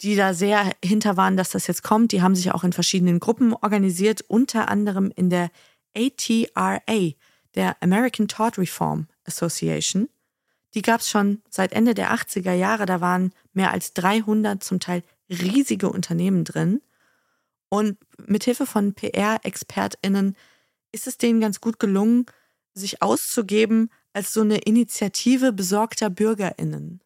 die da sehr hinter waren, dass das jetzt kommt, die haben sich auch in verschiedenen Gruppen organisiert, unter anderem in der ATRA, der American Tort Reform Association. Die gab es schon seit Ende der 80er Jahre. Da waren mehr als 300 zum Teil riesige Unternehmen drin. Und mithilfe von PR-ExpertInnen ist es denen ganz gut gelungen, sich auszugeben als so eine Initiative besorgter BürgerInnen.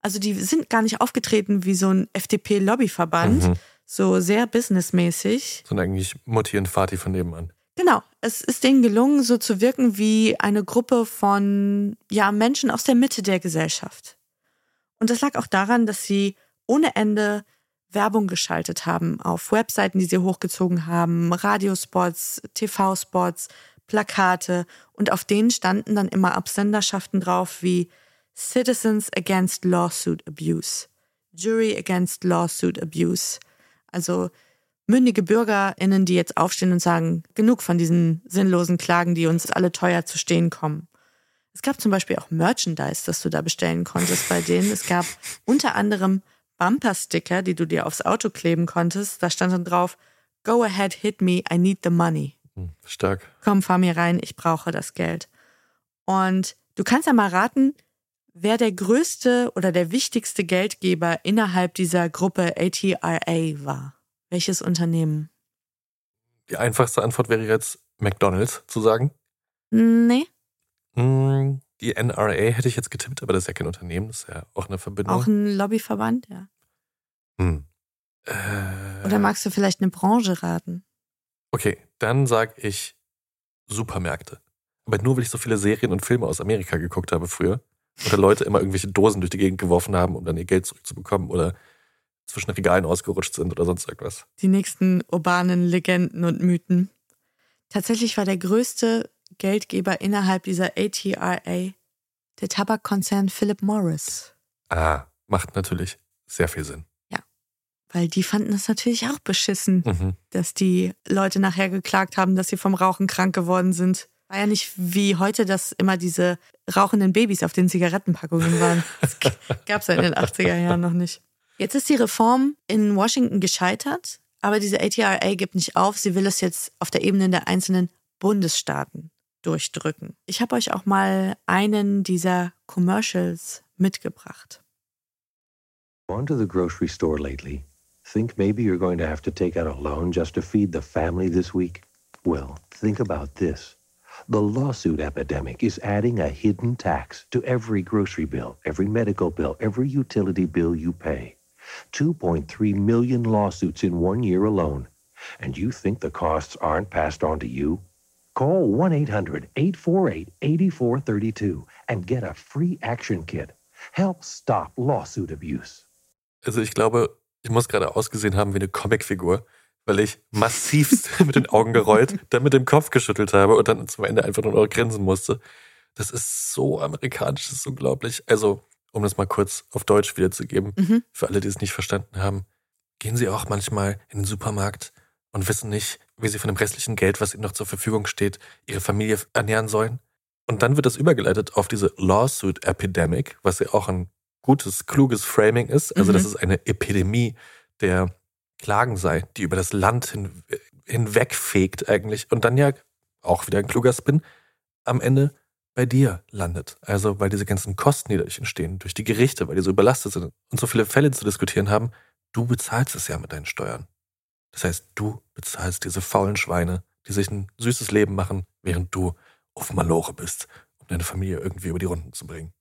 Also die sind gar nicht aufgetreten wie so ein FDP-Lobbyverband, mhm. so sehr businessmäßig. Sondern eigentlich Mutti und Vati von nebenan. Genau, es ist denen gelungen, so zu wirken wie eine Gruppe von ja, Menschen aus der Mitte der Gesellschaft. Und das lag auch daran, dass sie ohne Ende Werbung geschaltet haben auf Webseiten, die sie hochgezogen haben, Radiospots, TV-Spots, Plakate und auf denen standen dann immer Absenderschaften drauf wie Citizens Against Lawsuit Abuse, Jury Against Lawsuit Abuse. Also mündige BürgerInnen, die jetzt aufstehen und sagen, genug von diesen sinnlosen Klagen, die uns alle teuer zu stehen kommen. Es gab zum Beispiel auch Merchandise, das du da bestellen konntest bei denen. Es gab unter anderem Bumper-Sticker, die du dir aufs Auto kleben konntest. Da stand dann drauf, Go ahead, hit me, I need the money. Hm, stark. Komm, fahr mir rein, ich brauche das Geld. Und du kannst ja mal raten, wer der größte oder der wichtigste Geldgeber innerhalb dieser Gruppe ATRA war. Welches Unternehmen? Die einfachste Antwort wäre jetzt McDonald's zu sagen. Nee. Hm, die NRA hätte ich jetzt getippt, aber das ist ja kein Unternehmen, das ist ja auch eine Verbindung. Auch ein Lobbyverband, ja. Hm. Äh, Oder magst du vielleicht eine Branche raten? Okay, dann sag ich Supermärkte. Aber nur, weil ich so viele Serien und Filme aus Amerika geguckt habe früher. Oder Leute immer irgendwelche Dosen durch die Gegend geworfen haben, um dann ihr Geld zurückzubekommen. Oder zwischen Regalen ausgerutscht sind oder sonst irgendwas. Die nächsten urbanen Legenden und Mythen. Tatsächlich war der größte Geldgeber innerhalb dieser ATRA der Tabakkonzern Philip Morris. Ah, macht natürlich sehr viel Sinn. Ja. weil die fanden das natürlich auch beschissen, Mhm. dass die Leute nachher geklagt haben, dass sie vom Rauchen krank geworden sind. War ja nicht wie heute, dass immer diese rauchenden Babys auf den Zigarettenpackungen waren. Das gab es ja in den 80er Jahren noch nicht. Jetzt ist die Reform in Washington gescheitert, aber diese ATRA gibt nicht auf. Sie will es jetzt auf der Ebene der einzelnen Bundesstaaten durchdrücken. Ich habe euch auch mal einen dieser Commercials mitgebracht. To the grocery store lately? Think maybe you're going to have to take out a loan just to feed the family this week? Well, think about this. The lawsuit epidemic is adding a hidden tax to every grocery bill, every medical bill, every utility bill you pay. 2.3 million lawsuits in one year alone. And you think the costs aren't passed on to you? Call 1 800 848 8432 and get a free action kit. Help stop lawsuit abuse. Also ich glaube, ich muss gerade ausgesehen haben wie eine Comicfigur, weil ich massivst mit den Augen gerollt, dann mit dem Kopf geschüttelt habe und dann zum Ende einfach nur noch grinsen musste. Das ist so amerikanisch, das ist unglaublich. Also, um das mal kurz auf Deutsch wiederzugeben, Mhm. für alle, die es nicht verstanden haben, gehen Sie auch manchmal in den Supermarkt und wissen nicht, wie Sie von dem restlichen Geld, was Ihnen noch zur Verfügung steht, Ihre Familie ernähren sollen. Und dann wird das übergeleitet auf diese Lawsuit Epidemic, was ja auch ein gutes, kluges Framing ist. Also, Mhm. dass es eine Epidemie der Klagen sei, die über das Land hin, hinwegfegt eigentlich und dann ja auch wieder ein kluger Spin am Ende bei dir landet. Also, weil diese ganzen Kosten, die dadurch entstehen, durch die Gerichte, weil die so überlastet sind und so viele Fälle zu diskutieren haben, du bezahlst es ja mit deinen Steuern. Das heißt, du bezahlst diese faulen Schweine, die sich ein süßes Leben machen, während du auf Malore bist, um deine Familie irgendwie über die Runden zu bringen.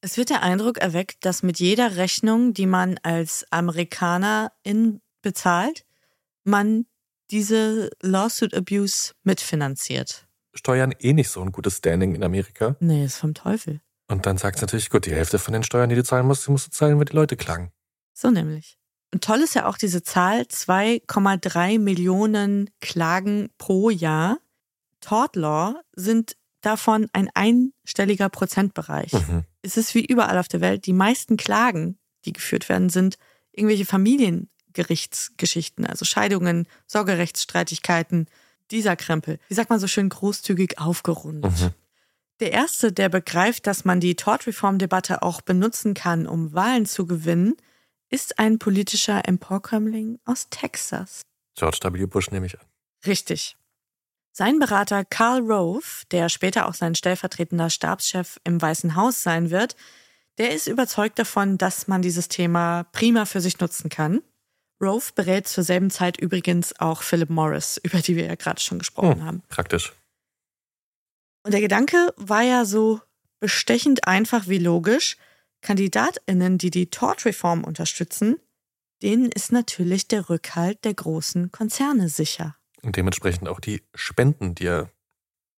Es wird der Eindruck erweckt, dass mit jeder Rechnung, die man als Amerikanerin bezahlt, man diese Lawsuit Abuse mitfinanziert. Steuern eh nicht so ein gutes Standing in Amerika. Nee, ist vom Teufel. Und dann sagt es natürlich, gut, die Hälfte von den Steuern, die du zahlen musst, die musst du zahlen, weil die Leute klagen. So nämlich. Und toll ist ja auch diese Zahl, 2,3 Millionen Klagen pro Jahr. Tort Law sind davon ein einstelliger Prozentbereich. Mhm. Es ist wie überall auf der Welt, die meisten Klagen, die geführt werden, sind irgendwelche Familiengerichtsgeschichten, also Scheidungen, Sorgerechtsstreitigkeiten, dieser Krempel. Wie sagt man so schön großzügig aufgerundet. Mhm. Der erste, der begreift, dass man die Tortreform-Debatte auch benutzen kann, um Wahlen zu gewinnen, ist ein politischer Emporkömmling aus Texas. George W. Bush nehme ich an. Richtig. Sein Berater Karl Rove, der später auch sein stellvertretender Stabschef im Weißen Haus sein wird, der ist überzeugt davon, dass man dieses Thema prima für sich nutzen kann. Rove berät zur selben Zeit übrigens auch Philip Morris, über die wir ja gerade schon gesprochen Hm, haben. Praktisch. Und der Gedanke war ja so bestechend einfach wie logisch. KandidatInnen, die die Tortreform unterstützen, denen ist natürlich der Rückhalt der großen Konzerne sicher. Und dementsprechend auch die Spenden, die ja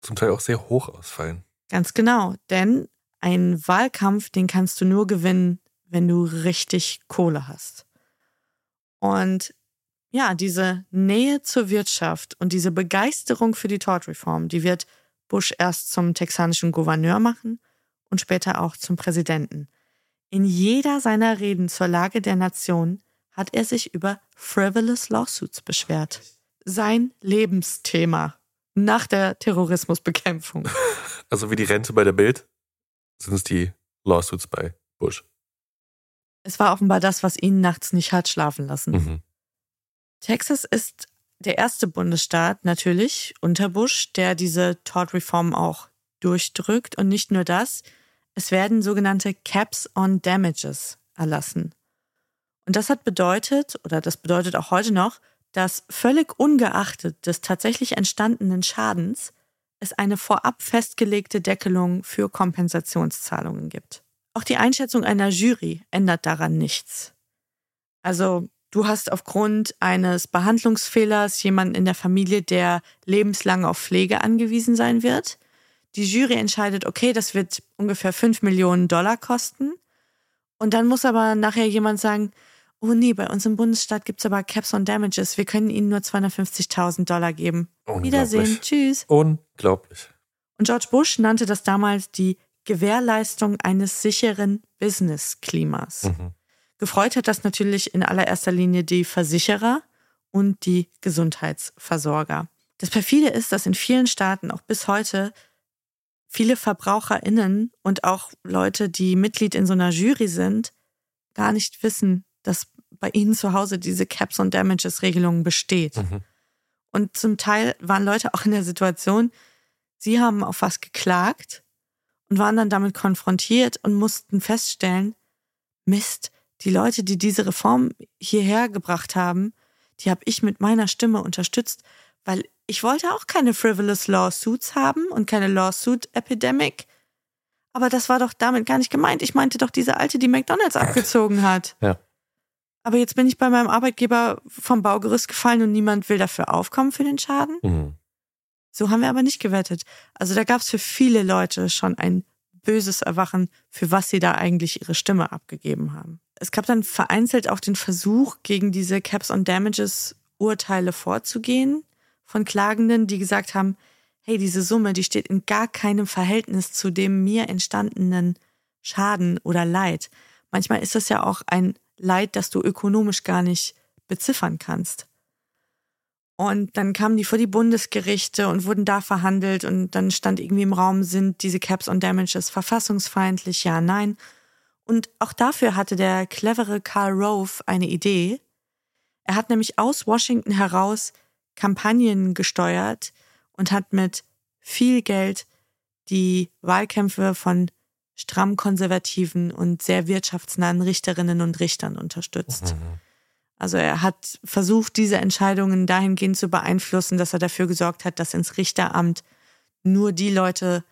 zum Teil auch sehr hoch ausfallen. Ganz genau, denn ein Wahlkampf, den kannst du nur gewinnen, wenn du richtig Kohle hast. Und ja, diese Nähe zur Wirtschaft und diese Begeisterung für die Tortreform, die wird Bush erst zum texanischen Gouverneur machen und später auch zum Präsidenten. In jeder seiner Reden zur Lage der Nation hat er sich über frivolous lawsuits beschwert. Sein Lebensthema nach der Terrorismusbekämpfung. Also wie die Rente bei der Bild sind es die Lawsuits bei Bush. Es war offenbar das, was ihn nachts nicht hat schlafen lassen. Mhm. Texas ist der erste Bundesstaat natürlich unter Bush, der diese Tort-Reform auch durchdrückt. Und nicht nur das, es werden sogenannte Caps on Damages erlassen. Und das hat bedeutet, oder das bedeutet auch heute noch, dass völlig ungeachtet des tatsächlich entstandenen Schadens es eine vorab festgelegte Deckelung für Kompensationszahlungen gibt. Auch die Einschätzung einer Jury ändert daran nichts. Also du hast aufgrund eines Behandlungsfehlers jemanden in der Familie, der lebenslang auf Pflege angewiesen sein wird. Die Jury entscheidet, okay, das wird ungefähr 5 Millionen Dollar kosten. Und dann muss aber nachher jemand sagen, oh nee, bei uns im Bundesstaat gibt es aber Caps on Damages. Wir können Ihnen nur 250.000 Dollar geben. Wiedersehen. Tschüss. Unglaublich. Und George Bush nannte das damals die Gewährleistung eines sicheren Business-Klimas. Mhm. Gefreut hat das natürlich in allererster Linie die Versicherer und die Gesundheitsversorger. Das perfide ist, dass in vielen Staaten auch bis heute viele VerbraucherInnen und auch Leute, die Mitglied in so einer Jury sind, gar nicht wissen, dass bei ihnen zu Hause diese Caps und Damages Regelungen besteht. Mhm. Und zum Teil waren Leute auch in der Situation, sie haben auf was geklagt und waren dann damit konfrontiert und mussten feststellen, Mist, die Leute, die diese Reform hierher gebracht haben, die habe ich mit meiner Stimme unterstützt, weil ich wollte auch keine frivolous lawsuits haben und keine lawsuit epidemic. Aber das war doch damit gar nicht gemeint. Ich meinte doch diese alte, die McDonalds abgezogen hat. Ja. Aber jetzt bin ich bei meinem Arbeitgeber vom Baugerüst gefallen und niemand will dafür aufkommen für den Schaden. Mhm. So haben wir aber nicht gewettet. Also da gab es für viele Leute schon ein böses Erwachen, für was sie da eigentlich ihre Stimme abgegeben haben. Es gab dann vereinzelt auch den Versuch, gegen diese Caps on Damages Urteile vorzugehen von Klagenden, die gesagt haben, hey, diese Summe, die steht in gar keinem Verhältnis zu dem mir entstandenen Schaden oder Leid. Manchmal ist das ja auch ein Leid, das du ökonomisch gar nicht beziffern kannst. Und dann kamen die vor die Bundesgerichte und wurden da verhandelt und dann stand irgendwie im Raum, sind diese Caps on Damages verfassungsfeindlich? Ja, nein. Und auch dafür hatte der clevere Karl Rove eine Idee. Er hat nämlich aus Washington heraus Kampagnen gesteuert und hat mit viel Geld die Wahlkämpfe von stramm konservativen und sehr wirtschaftsnahen Richterinnen und Richtern unterstützt. Mhm. Also er hat versucht, diese Entscheidungen dahingehend zu beeinflussen, dass er dafür gesorgt hat, dass ins Richteramt nur die Leute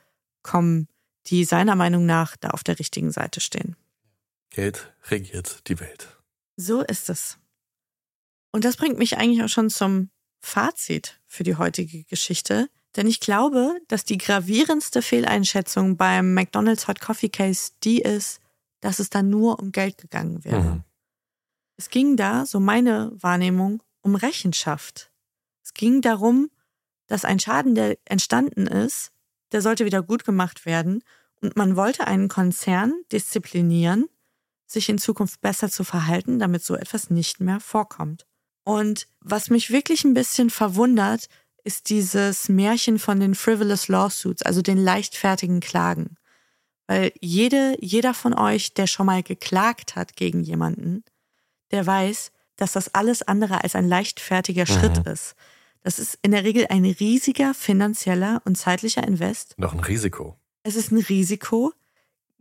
kommen, die seiner Meinung nach da auf der richtigen Seite stehen. Geld regiert die Welt. So ist es. Und das bringt mich eigentlich auch schon zum Fazit für die heutige Geschichte. Denn ich glaube, dass die gravierendste Fehleinschätzung beim McDonald's Hot Coffee Case die ist, dass es da nur um Geld gegangen wäre. Mhm. Es ging da, so meine Wahrnehmung, um Rechenschaft. Es ging darum, dass ein Schaden, der entstanden ist, der sollte wieder gut gemacht werden und man wollte einen Konzern disziplinieren, sich in Zukunft besser zu verhalten, damit so etwas nicht mehr vorkommt. Und was mich wirklich ein bisschen verwundert, ist dieses Märchen von den frivolous lawsuits, also den leichtfertigen Klagen. Weil jede, jeder von euch, der schon mal geklagt hat gegen jemanden, der weiß, dass das alles andere als ein leichtfertiger mhm. Schritt ist. Das ist in der Regel ein riesiger finanzieller und zeitlicher Invest. Noch ein Risiko. Es ist ein Risiko.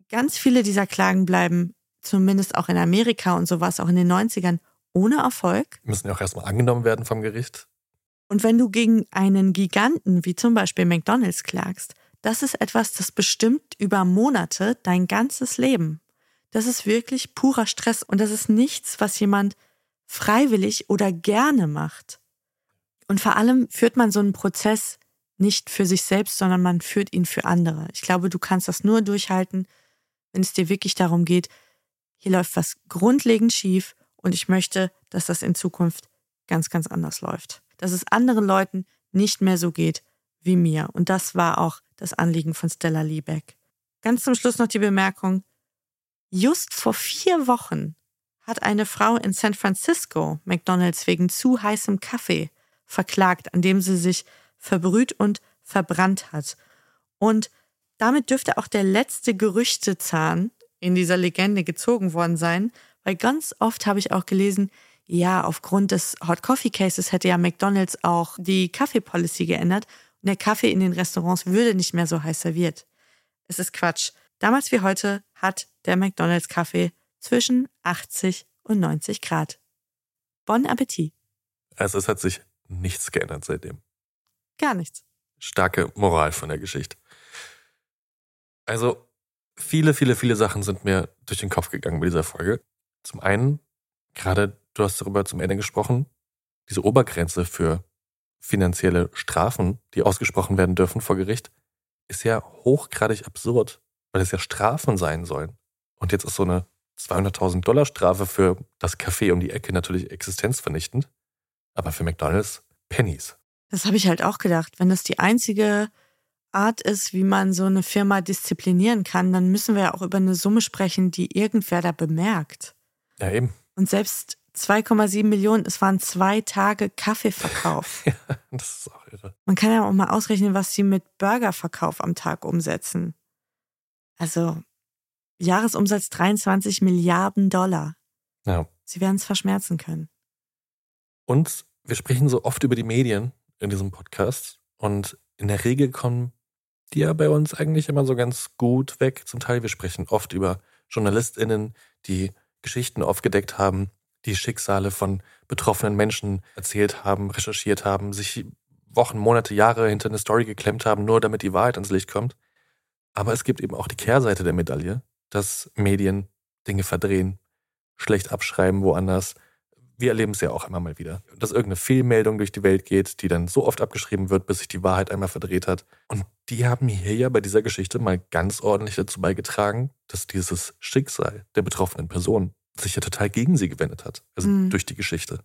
Ganz viele dieser Klagen bleiben, zumindest auch in Amerika und sowas, auch in den 90ern, ohne Erfolg. Müssen ja auch erstmal angenommen werden vom Gericht. Und wenn du gegen einen Giganten wie zum Beispiel McDonald's klagst, das ist etwas, das bestimmt über Monate dein ganzes Leben. Das ist wirklich purer Stress und das ist nichts, was jemand freiwillig oder gerne macht. Und vor allem führt man so einen Prozess nicht für sich selbst, sondern man führt ihn für andere. Ich glaube, du kannst das nur durchhalten, wenn es dir wirklich darum geht, hier läuft was grundlegend schief und ich möchte, dass das in Zukunft ganz, ganz anders läuft. Dass es anderen Leuten nicht mehr so geht wie mir. Und das war auch das Anliegen von Stella Liebeck. Ganz zum Schluss noch die Bemerkung, Just vor vier Wochen hat eine Frau in San Francisco McDonald's wegen zu heißem Kaffee verklagt, an dem sie sich verbrüht und verbrannt hat. Und damit dürfte auch der letzte Gerüchtezahn in dieser Legende gezogen worden sein, weil ganz oft habe ich auch gelesen, ja, aufgrund des Hot Coffee Cases hätte ja McDonald's auch die Kaffeepolicy geändert und der Kaffee in den Restaurants würde nicht mehr so heiß serviert. Es ist Quatsch. Damals wie heute hat der McDonald's Kaffee zwischen 80 und 90 Grad. Bon Appetit. Also es hat sich nichts geändert seitdem. Gar nichts. Starke Moral von der Geschichte. Also viele, viele, viele Sachen sind mir durch den Kopf gegangen bei dieser Folge. Zum einen, gerade du hast darüber zum Ende gesprochen, diese Obergrenze für finanzielle Strafen, die ausgesprochen werden dürfen vor Gericht, ist ja hochgradig absurd weil es ja Strafen sein sollen. Und jetzt ist so eine 200.000 Dollar Strafe für das Café um die Ecke natürlich existenzvernichtend, aber für McDonald's Pennies. Das habe ich halt auch gedacht. Wenn das die einzige Art ist, wie man so eine Firma disziplinieren kann, dann müssen wir ja auch über eine Summe sprechen, die irgendwer da bemerkt. Ja, eben. Und selbst 2,7 Millionen, es waren zwei Tage Kaffeeverkauf. ja, das ist auch irre. Man kann ja auch mal ausrechnen, was sie mit Burgerverkauf am Tag umsetzen. Also Jahresumsatz 23 Milliarden Dollar. Ja. Sie werden es verschmerzen können. Und wir sprechen so oft über die Medien in diesem Podcast. Und in der Regel kommen die ja bei uns eigentlich immer so ganz gut weg. Zum Teil, wir sprechen oft über JournalistInnen, die Geschichten aufgedeckt haben, die Schicksale von betroffenen Menschen erzählt haben, recherchiert haben, sich Wochen, Monate, Jahre hinter eine Story geklemmt haben, nur damit die Wahrheit ans Licht kommt. Aber es gibt eben auch die Kehrseite der Medaille, dass Medien Dinge verdrehen, schlecht abschreiben woanders. Wir erleben es ja auch immer mal wieder, dass irgendeine Fehlmeldung durch die Welt geht, die dann so oft abgeschrieben wird, bis sich die Wahrheit einmal verdreht hat. Und die haben hier ja bei dieser Geschichte mal ganz ordentlich dazu beigetragen, dass dieses Schicksal der betroffenen Person sich ja total gegen sie gewendet hat. Also Mhm. durch die Geschichte.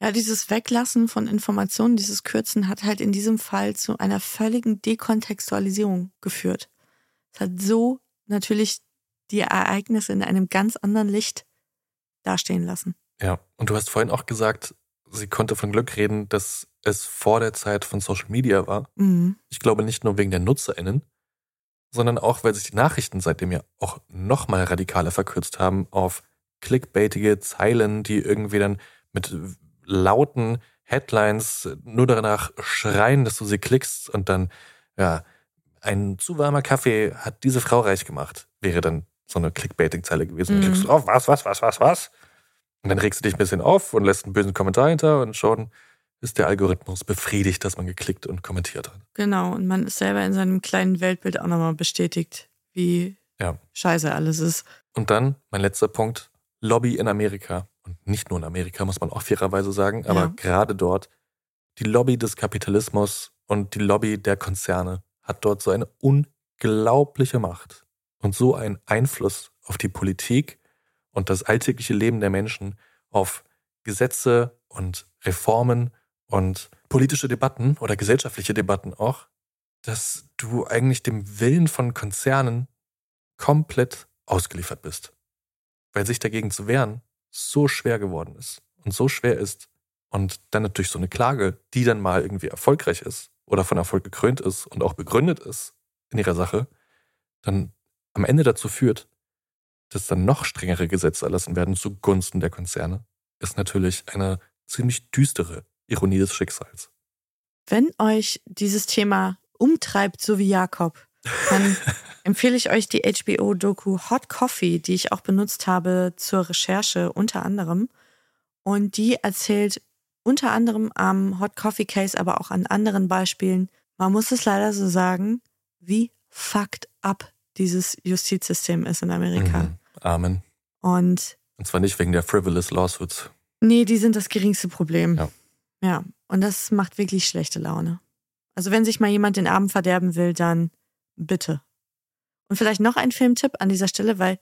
Ja, dieses Weglassen von Informationen, dieses Kürzen hat halt in diesem Fall zu einer völligen Dekontextualisierung geführt. Es hat so natürlich die Ereignisse in einem ganz anderen Licht dastehen lassen. Ja, und du hast vorhin auch gesagt, sie konnte von Glück reden, dass es vor der Zeit von Social Media war. Mhm. Ich glaube nicht nur wegen der NutzerInnen, sondern auch, weil sich die Nachrichten seitdem ja auch nochmal radikaler verkürzt haben auf clickbaitige Zeilen, die irgendwie dann mit lauten Headlines nur danach schreien, dass du sie klickst und dann, ja, ein zu warmer Kaffee hat diese Frau reich gemacht, wäre dann so eine Clickbaiting-Zeile gewesen. Mhm. klickst du drauf, was, was, was, was, was? Und dann regst du dich ein bisschen auf und lässt einen bösen Kommentar hinter und schon ist der Algorithmus befriedigt, dass man geklickt und kommentiert hat. Genau, und man ist selber in seinem kleinen Weltbild auch nochmal bestätigt, wie Ja. scheiße alles ist. Und dann mein letzter Punkt, Lobby in Amerika. Und nicht nur in Amerika, muss man auch fairerweise sagen, aber Ja. gerade dort, die Lobby des Kapitalismus und die Lobby der Konzerne hat dort so eine unglaubliche Macht und so einen Einfluss auf die Politik und das alltägliche Leben der Menschen, auf Gesetze und Reformen und politische Debatten oder gesellschaftliche Debatten auch, dass du eigentlich dem Willen von Konzernen komplett ausgeliefert bist. Weil sich dagegen zu wehren so schwer geworden ist und so schwer ist und dann natürlich so eine Klage, die dann mal irgendwie erfolgreich ist oder von Erfolg gekrönt ist und auch begründet ist in ihrer Sache, dann am Ende dazu führt, dass dann noch strengere Gesetze erlassen werden zugunsten der Konzerne, ist natürlich eine ziemlich düstere Ironie des Schicksals. Wenn euch dieses Thema umtreibt, so wie Jakob, dann empfehle ich euch die HBO-Doku Hot Coffee, die ich auch benutzt habe zur Recherche unter anderem. Und die erzählt unter anderem am Hot Coffee Case, aber auch an anderen Beispielen, man muss es leider so sagen, wie fucked up dieses Justizsystem ist in Amerika. Mhm. Amen. Und Und zwar nicht wegen der frivolous lawsuits. nee, die sind das geringste Problem. Ja. Ja, und das macht wirklich schlechte Laune. Also wenn sich mal jemand den Abend verderben will, dann bitte. Und vielleicht noch ein Filmtipp an dieser Stelle, weil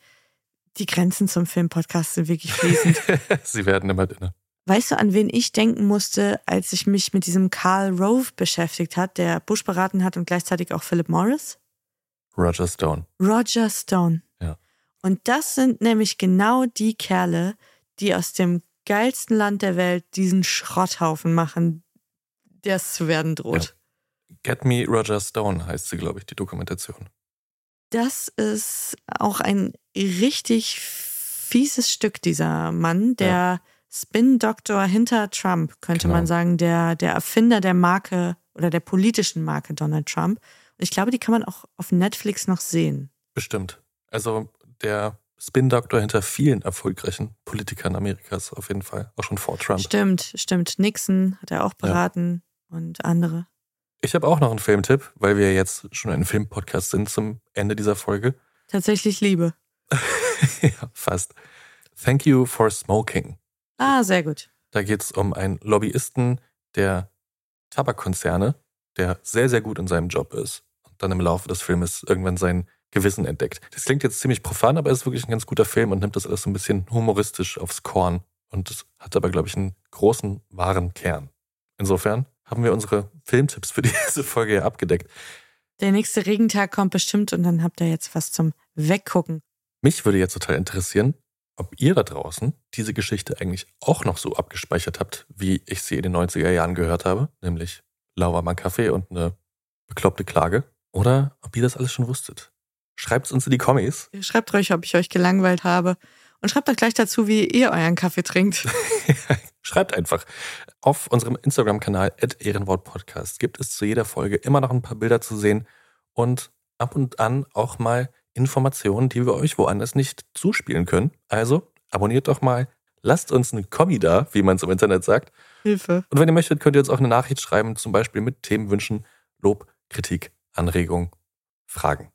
die Grenzen zum Filmpodcast sind wirklich fließend. Sie werden immer dünner. weißt du, an wen ich denken musste, als ich mich mit diesem Karl Rove beschäftigt hat, der Bush beraten hat und gleichzeitig auch Philip Morris? Roger Stone. Roger Stone. Ja. Und das sind nämlich genau die Kerle, die aus dem geilsten Land der Welt diesen Schrotthaufen machen, der es zu werden droht. Get Me Roger Stone heißt sie, glaube ich, die Dokumentation. Das ist auch ein richtig fieses Stück, dieser Mann, der Spin-Doktor hinter Trump, könnte Genau. man sagen, der, der Erfinder der Marke oder der politischen Marke Donald Trump. Ich glaube, die kann man auch auf Netflix noch sehen. Bestimmt. Also der Spin-Doktor hinter vielen erfolgreichen Politikern Amerikas auf jeden Fall. Auch schon vor Trump. Stimmt, stimmt. Nixon hat er auch beraten und andere. Ich habe auch noch einen Filmtipp, weil wir jetzt schon ein Filmpodcast sind zum Ende dieser Folge. Tatsächlich Liebe. ja, fast. Thank You for Smoking. Ah, sehr gut. Da geht es um einen Lobbyisten der Tabakkonzerne, der sehr, sehr gut in seinem Job ist und dann im Laufe des Filmes irgendwann sein Gewissen entdeckt. Das klingt jetzt ziemlich profan, aber es ist wirklich ein ganz guter Film und nimmt das alles so ein bisschen humoristisch aufs Korn. Und es hat aber, glaube ich, einen großen, wahren Kern. Insofern haben wir unsere Filmtipps für diese Folge ja abgedeckt. Der nächste Regentag kommt bestimmt und dann habt ihr jetzt was zum Weggucken. Mich würde jetzt total interessieren, ob ihr da draußen diese Geschichte eigentlich auch noch so abgespeichert habt, wie ich sie in den 90er Jahren gehört habe, nämlich lauwarmer Kaffee und eine bekloppte Klage, oder ob ihr das alles schon wusstet. Schreibt es uns in die Kommis. Schreibt ruhig, ob ich euch gelangweilt habe. Und schreibt auch gleich dazu, wie ihr euren Kaffee trinkt. Schreibt einfach. Auf unserem Instagram-Kanal ehrenwortpodcast gibt es zu jeder Folge immer noch ein paar Bilder zu sehen und ab und an auch mal Informationen, die wir euch woanders nicht zuspielen können. Also abonniert doch mal, lasst uns einen Kommi da, wie man es im Internet sagt. Hilfe. Und wenn ihr möchtet, könnt ihr uns auch eine Nachricht schreiben, zum Beispiel mit Themenwünschen, Lob, Kritik, Anregung, Fragen.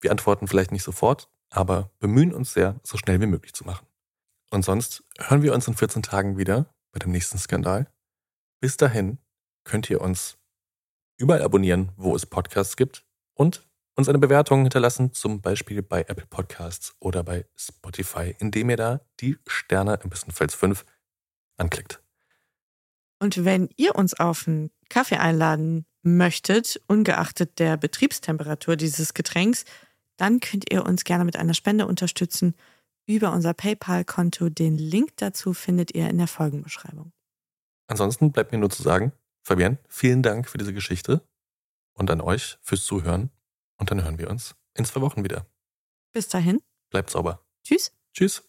Wir antworten vielleicht nicht sofort, aber bemühen uns sehr, so schnell wie möglich zu machen. Und sonst hören wir uns in 14 Tagen wieder bei dem nächsten Skandal. Bis dahin könnt ihr uns überall abonnieren, wo es Podcasts gibt und uns eine Bewertung hinterlassen, zum Beispiel bei Apple Podcasts oder bei Spotify, indem ihr da die Sterne im bestenfalls fünf anklickt. Und wenn ihr uns auf einen Kaffee einladen möchtet, ungeachtet der Betriebstemperatur dieses Getränks, dann könnt ihr uns gerne mit einer Spende unterstützen über unser PayPal-Konto. Den Link dazu findet ihr in der Folgenbeschreibung. Ansonsten bleibt mir nur zu sagen, Fabian, vielen Dank für diese Geschichte und an euch fürs Zuhören. Und dann hören wir uns in zwei Wochen wieder. Bis dahin. Bleibt sauber. Tschüss. Tschüss.